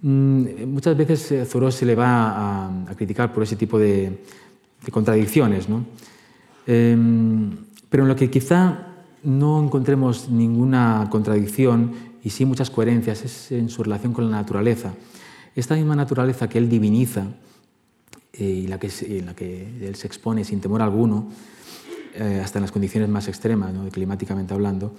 Mm, muchas veces a Thoreau se le va a, criticar por ese tipo de, contradicciones, em, pero en lo que quizá no encontremos ninguna contradicción y sí muchas coherencias es en su relación con la naturaleza. Esta misma naturaleza que él diviniza, eh, y la que, en la que él se expone sin temor alguno, eh, hasta en las condiciones más extremas, climáticamente hablando,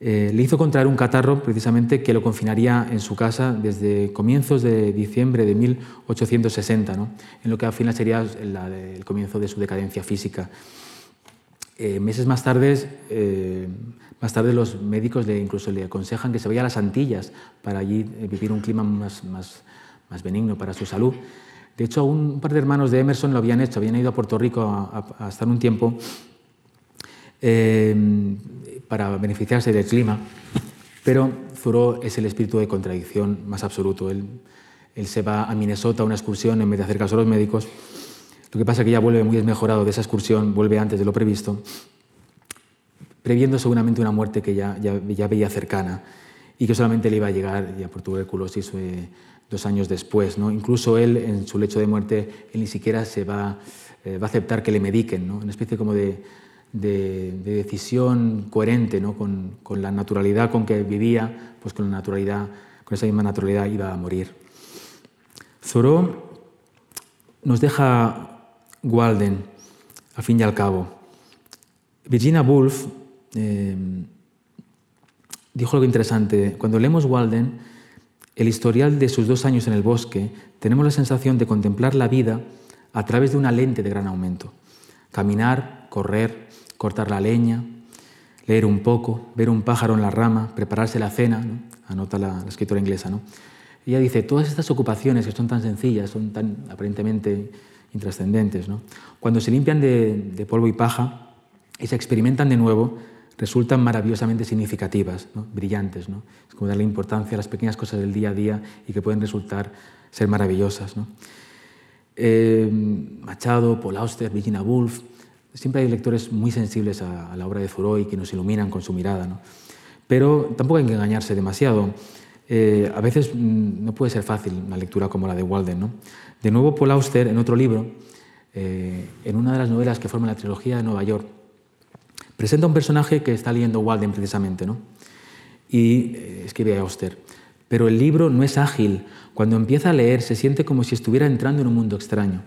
eh, le hizo contraer un catarro precisamente que lo confinaría en su casa desde comienzos de diciembre de 1860, en lo que al final sería el comienzo de su decadencia física. meses más tarde, más tarde los médicos le, incluso le aconsejan que se vaya a las Antillas para allí vivir un clima más, más, más benigno para su salud. De hecho, un par de hermanos de Emerson lo habían hecho, habían ido a Puerto Rico a, estar un tiempo eh, para beneficiarse del clima, pero Thoreau es el espíritu de contradicción más absoluto. Él, se va a Minnesota a una excursión en vez de hacer caso a los médicos. Lo que pasa es que ya vuelve muy desmejorado de esa excursión, vuelve antes de lo previsto, previendo seguramente una muerte que ya, veía cercana y que solamente le iba a llegar ya por tuberculosis eh, dos años después. ¿no? Incluso él, en su lecho de muerte, él ni siquiera se va, eh, a aceptar que le mediquen, ¿no? una especie como de, de, decisión coherente ¿no? con, con, la naturalidad con que vivía, pues con la naturalidad, con esa misma naturalidad iba a morir. Thoreau nos deja Walden, al fin y al cabo. Virginia Woolf eh, dijo algo interesante. Cuando leemos Walden, el historial de sus dos años en el bosque, tenemos la sensación de contemplar la vida a través de una lente de gran aumento. Caminar, correr, cortar la leña. leer un poco, ver un pájaro en la rama, prepararse la cena, anota la, escritora inglesa. ¿no? Ella dice, todas estas ocupaciones que son tan sencillas, son tan aparentemente intrascendentes, cuando se limpian de, polvo y paja y se experimentan de nuevo, resultan maravillosamente significativas, brillantes. ¿no? Es como darle importancia a las pequeñas cosas del día a día y que pueden resultar ser maravillosas. ¿no? Eh, Machado, Paul Auster, Virginia Woolf, siempre hay lectores muy sensibles a, la obra de Thoreau y que nos iluminan con su mirada. ¿no? Pero tampoco hay que engañarse demasiado. Eh, a veces mm, no puede ser fácil una lectura como la de Walden. ¿no? De nuevo, Paul Auster, en otro libro, eh, en una de las novelas que forman la trilogía de Nueva York, presenta un personaje que está leyendo Walden precisamente, ¿no? y eh, escribe Auster, pero el libro no es ágil. Cuando empieza a leer se siente como si estuviera entrando en un mundo extraño.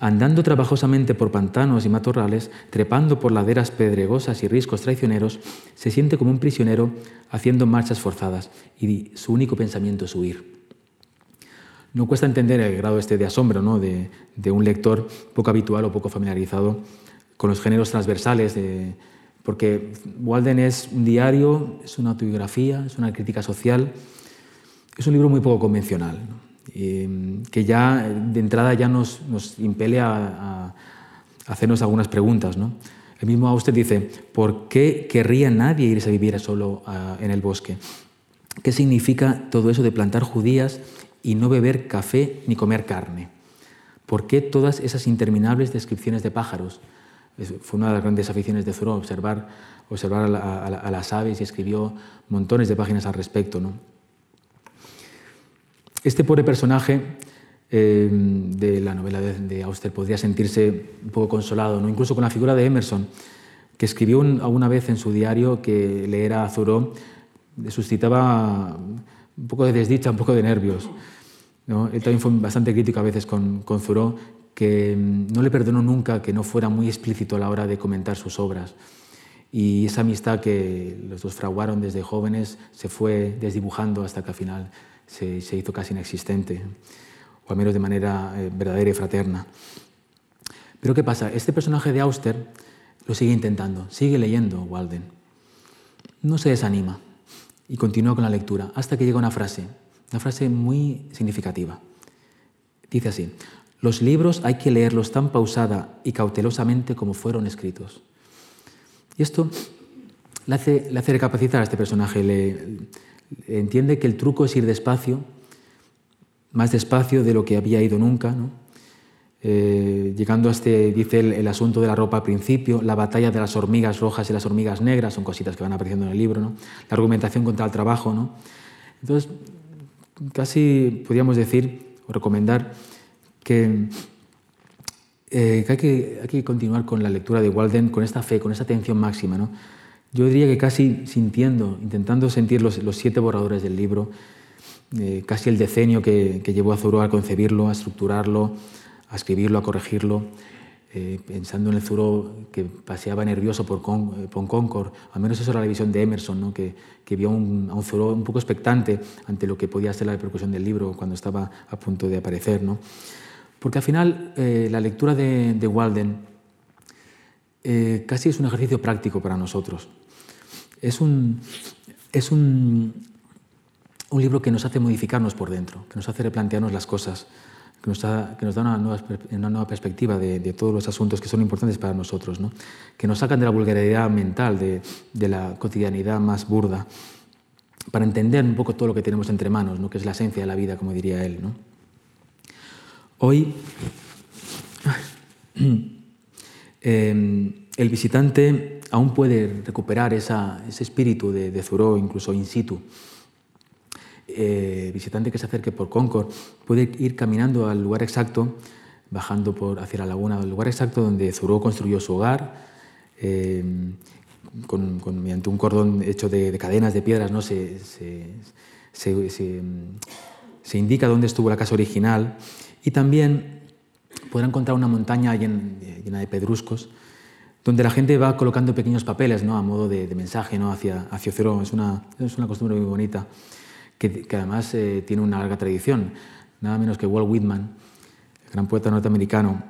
Andando trabajosamente por pantanos y matorrales, trepando por laderas pedregosas y riscos traicioneros, se siente como un prisionero haciendo marchas forzadas y su único pensamiento es huir. No cuesta entender el grado este de asombro ¿no? de, un lector poco habitual o poco familiarizado con los géneros transversales, porque Walden es un diario, es una autobiografía, es una crítica social, es un libro muy poco convencional, que ya de entrada ya nos, impele a, hacernos algunas preguntas. ¿no? El mismo Auster dice, ¿por qué querría nadie irse a vivir solo en el bosque? ¿Qué significa todo eso de plantar judías y no beber café ni comer carne? ¿Por qué todas esas interminables descripciones de pájaros? Fue una de las grandes aficiones de Thoreau, observar, observar a, las aves y escribió montones de páginas al respecto. Este pobre personaje eh, de la novela de, Auster podría sentirse un poco consolado, ¿no? incluso con la figura de Emerson, que escribió alguna vez en su diario que leer a Thoreau suscitaba un poco de desdicha, un poco de nervios. ¿no? Él también fue bastante crítico a veces con, con que mm, no le perdonó nunca que no fuera muy explícito a la hora de comentar sus obras. Y esa amistad que los dos fraguaron desde jóvenes se fue desdibujando hasta que al final se, hizo casi inexistente, o al menos de manera eh, verdadera y fraterna. Pero ¿qué pasa? Este personaje de Auster lo sigue intentando, sigue leyendo Walden. No se desanima y continúa con la lectura hasta que llega una frase, una frase muy significativa. Dice así, los libros hay que leerlos tan pausada y cautelosamente como fueron escritos. Y esto le hace, le hace recapacitar a este personaje, le, entiende que el truco es ir despacio, más despacio de lo que había ido nunca, ¿no? Eh, llegando a este, dice el, asunto de la ropa al principio, la batalla de las hormigas rojas y las hormigas negras, son cositas que van apareciendo en el libro, ¿no? la argumentación contra el trabajo. ¿no? Entonces, casi podríamos decir o recomendar que, eh, hay que, hay que continuar con la lectura de Walden con esta fe, con esta atención máxima. ¿no? Yo diría que casi sintiendo, intentando sentir los, los siete borradores del libro, eh, casi el decenio que, que llevó a Thoreau a concebirlo, a estructurarlo, a escribirlo, a corregirlo, eh, pensando en el Zuro que paseaba nervioso por, Con, eh, por Concord. Al menos eso era la visión de Emerson, ¿no? que, que, vio un, a un Zuro un poco expectante ante lo que podía ser la repercusión del libro cuando estaba a punto de aparecer. ¿no? Porque al final eh, la lectura de, de Walden casi es un ejercicio práctico para nosotros. Es un, es un, un libro que nos hace modificarnos por dentro, que nos hace replantearnos las cosas que nos da, que nos da una, nueva, una, nueva, perspectiva de, de, todos los asuntos que son importantes para nosotros, ¿no? que nos sacan de la vulgaridad mental, de, de, la cotidianidad más burda, para entender un poco todo lo que tenemos entre manos, ¿no? que es la esencia de la vida, como diría él. ¿no? Hoy, eh, el visitante aún puede recuperar ese espíritu de, de Thoreau, incluso in situ, eh, visitante que se acerque por Concord puede ir caminando al lugar exacto, bajando por, hacia la laguna, al lugar exacto donde Thoreau construyó su hogar, eh, con, mediante un cordón hecho de, cadenas de piedras, ¿no? Se, se, se, indica dónde estuvo la casa original y también podrá encontrar una montaña llena, de pedruscos donde la gente va colocando pequeños papeles ¿no? a modo de, mensaje ¿no? hacia, hacia Thoreau. Es una, es una costumbre muy bonita que, además eh, tiene una larga tradición. Nada menos que Walt Whitman, el gran poeta norteamericano,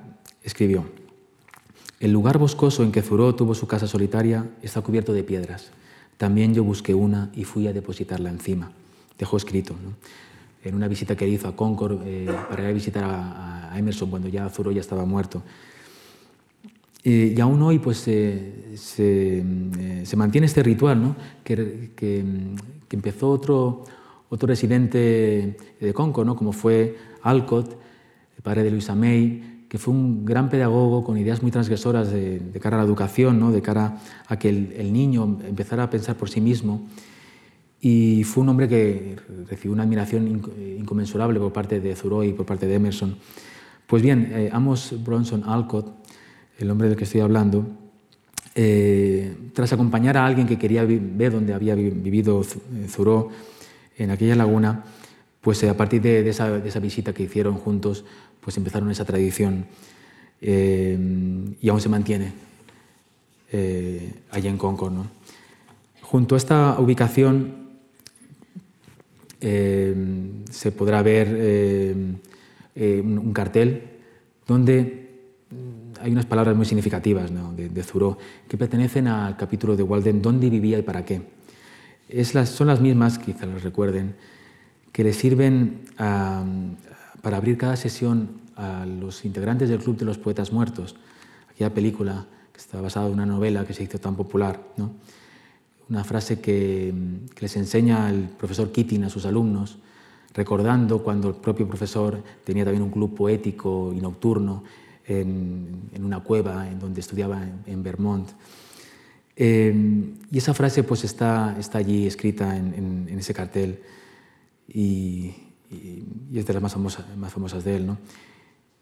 escribió, El lugar boscoso en que Zuró tuvo su casa solitaria está cubierto de piedras. También yo busqué una y fui a depositarla encima. Dejó escrito. En una visita que hizo a Concord eh, para ir a visitar a, Emerson cuando ya Zuró ya estaba muerto. y aún hoy pues, se, eh, se, mantiene este ritual ¿no? que, que, que, empezó otro, otro residente de Concord, ¿no? como fue Alcott, el padre de Luisa May, que fue un gran pedagogo con ideas muy transgresoras de, cara a la educación, ¿no? de cara a que el, niño empezara a pensar por sí mismo. Y fue un hombre que recibió una admiración inconmensurable por parte de Thoreau y por parte de Emerson. Pues bien, eh, Amos Bronson Alcott, el hombre del que estoy hablando, eh, tras acompañar a alguien que quería ver dónde había vivido Thoreau en aquella laguna, pues eh, a partir de, esa, de, esa, visita que hicieron juntos, pues empezaron esa tradición eh, y aún se mantiene eh, allí en Concord. Junto a esta ubicación eh, se podrá ver un, cartel donde hay unas palabras muy significativas de, de Thoreau que pertenecen al capítulo de Walden, ¿dónde vivía y para qué? Es son las mismas, quizá las recuerden, que le sirven para abrir cada sesión a los integrantes del Club de los Poetas Muertos, aquella película que está basada en una novela que se hizo tan popular. Una frase que, les enseña el profesor Keating a sus alumnos, recordando cuando el propio profesor tenía también un club poético y nocturno en, una cueva en donde estudiaba en, Vermont. Eh, y esa frase pues está, está allí escrita en, en ese cartel y, y, es de las más famosas, más famosas de él. ¿no?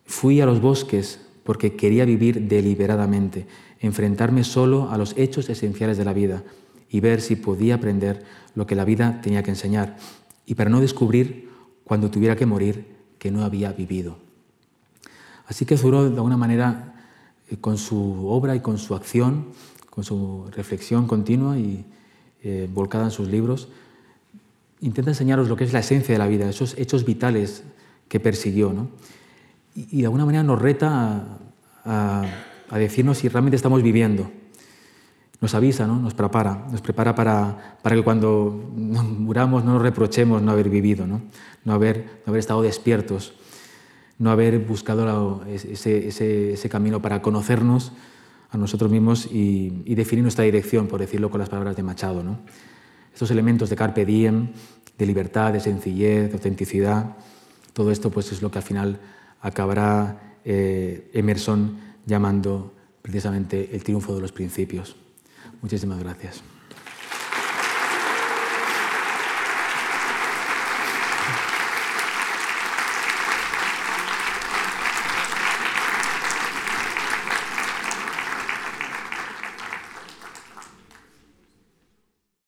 Fui a los bosques porque quería vivir deliberadamente, enfrentarme solo a los hechos esenciales de la vida y ver si podía aprender lo que la vida tenía que enseñar, y para no descubrir, cuando tuviera que morir, que no había vivido. Así que Zuro, de alguna manera, eh, con su obra y con su acción, con su reflexión continua y eh, volcada en sus libros, intenta enseñaros lo que es la esencia de la vida, esos hechos vitales que persiguió. ¿no? Y, de alguna manera nos reta a, decirnos si realmente estamos viviendo. Nos avisa, ¿no? nos prepara, nos prepara para, que cuando muramos no nos reprochemos no haber vivido, no, no, haber, estado despiertos, no haber buscado ese, camino para conocernos a nosotros mismos y, y, definir nuestra dirección, por decirlo con las palabras de Machado. ¿no? Estos elementos de carpe diem, de libertad, de sencillez, de autenticidad, todo esto pues es lo que al final acabará eh, Emerson llamando precisamente el triunfo de los principios. Muchísimas gracias.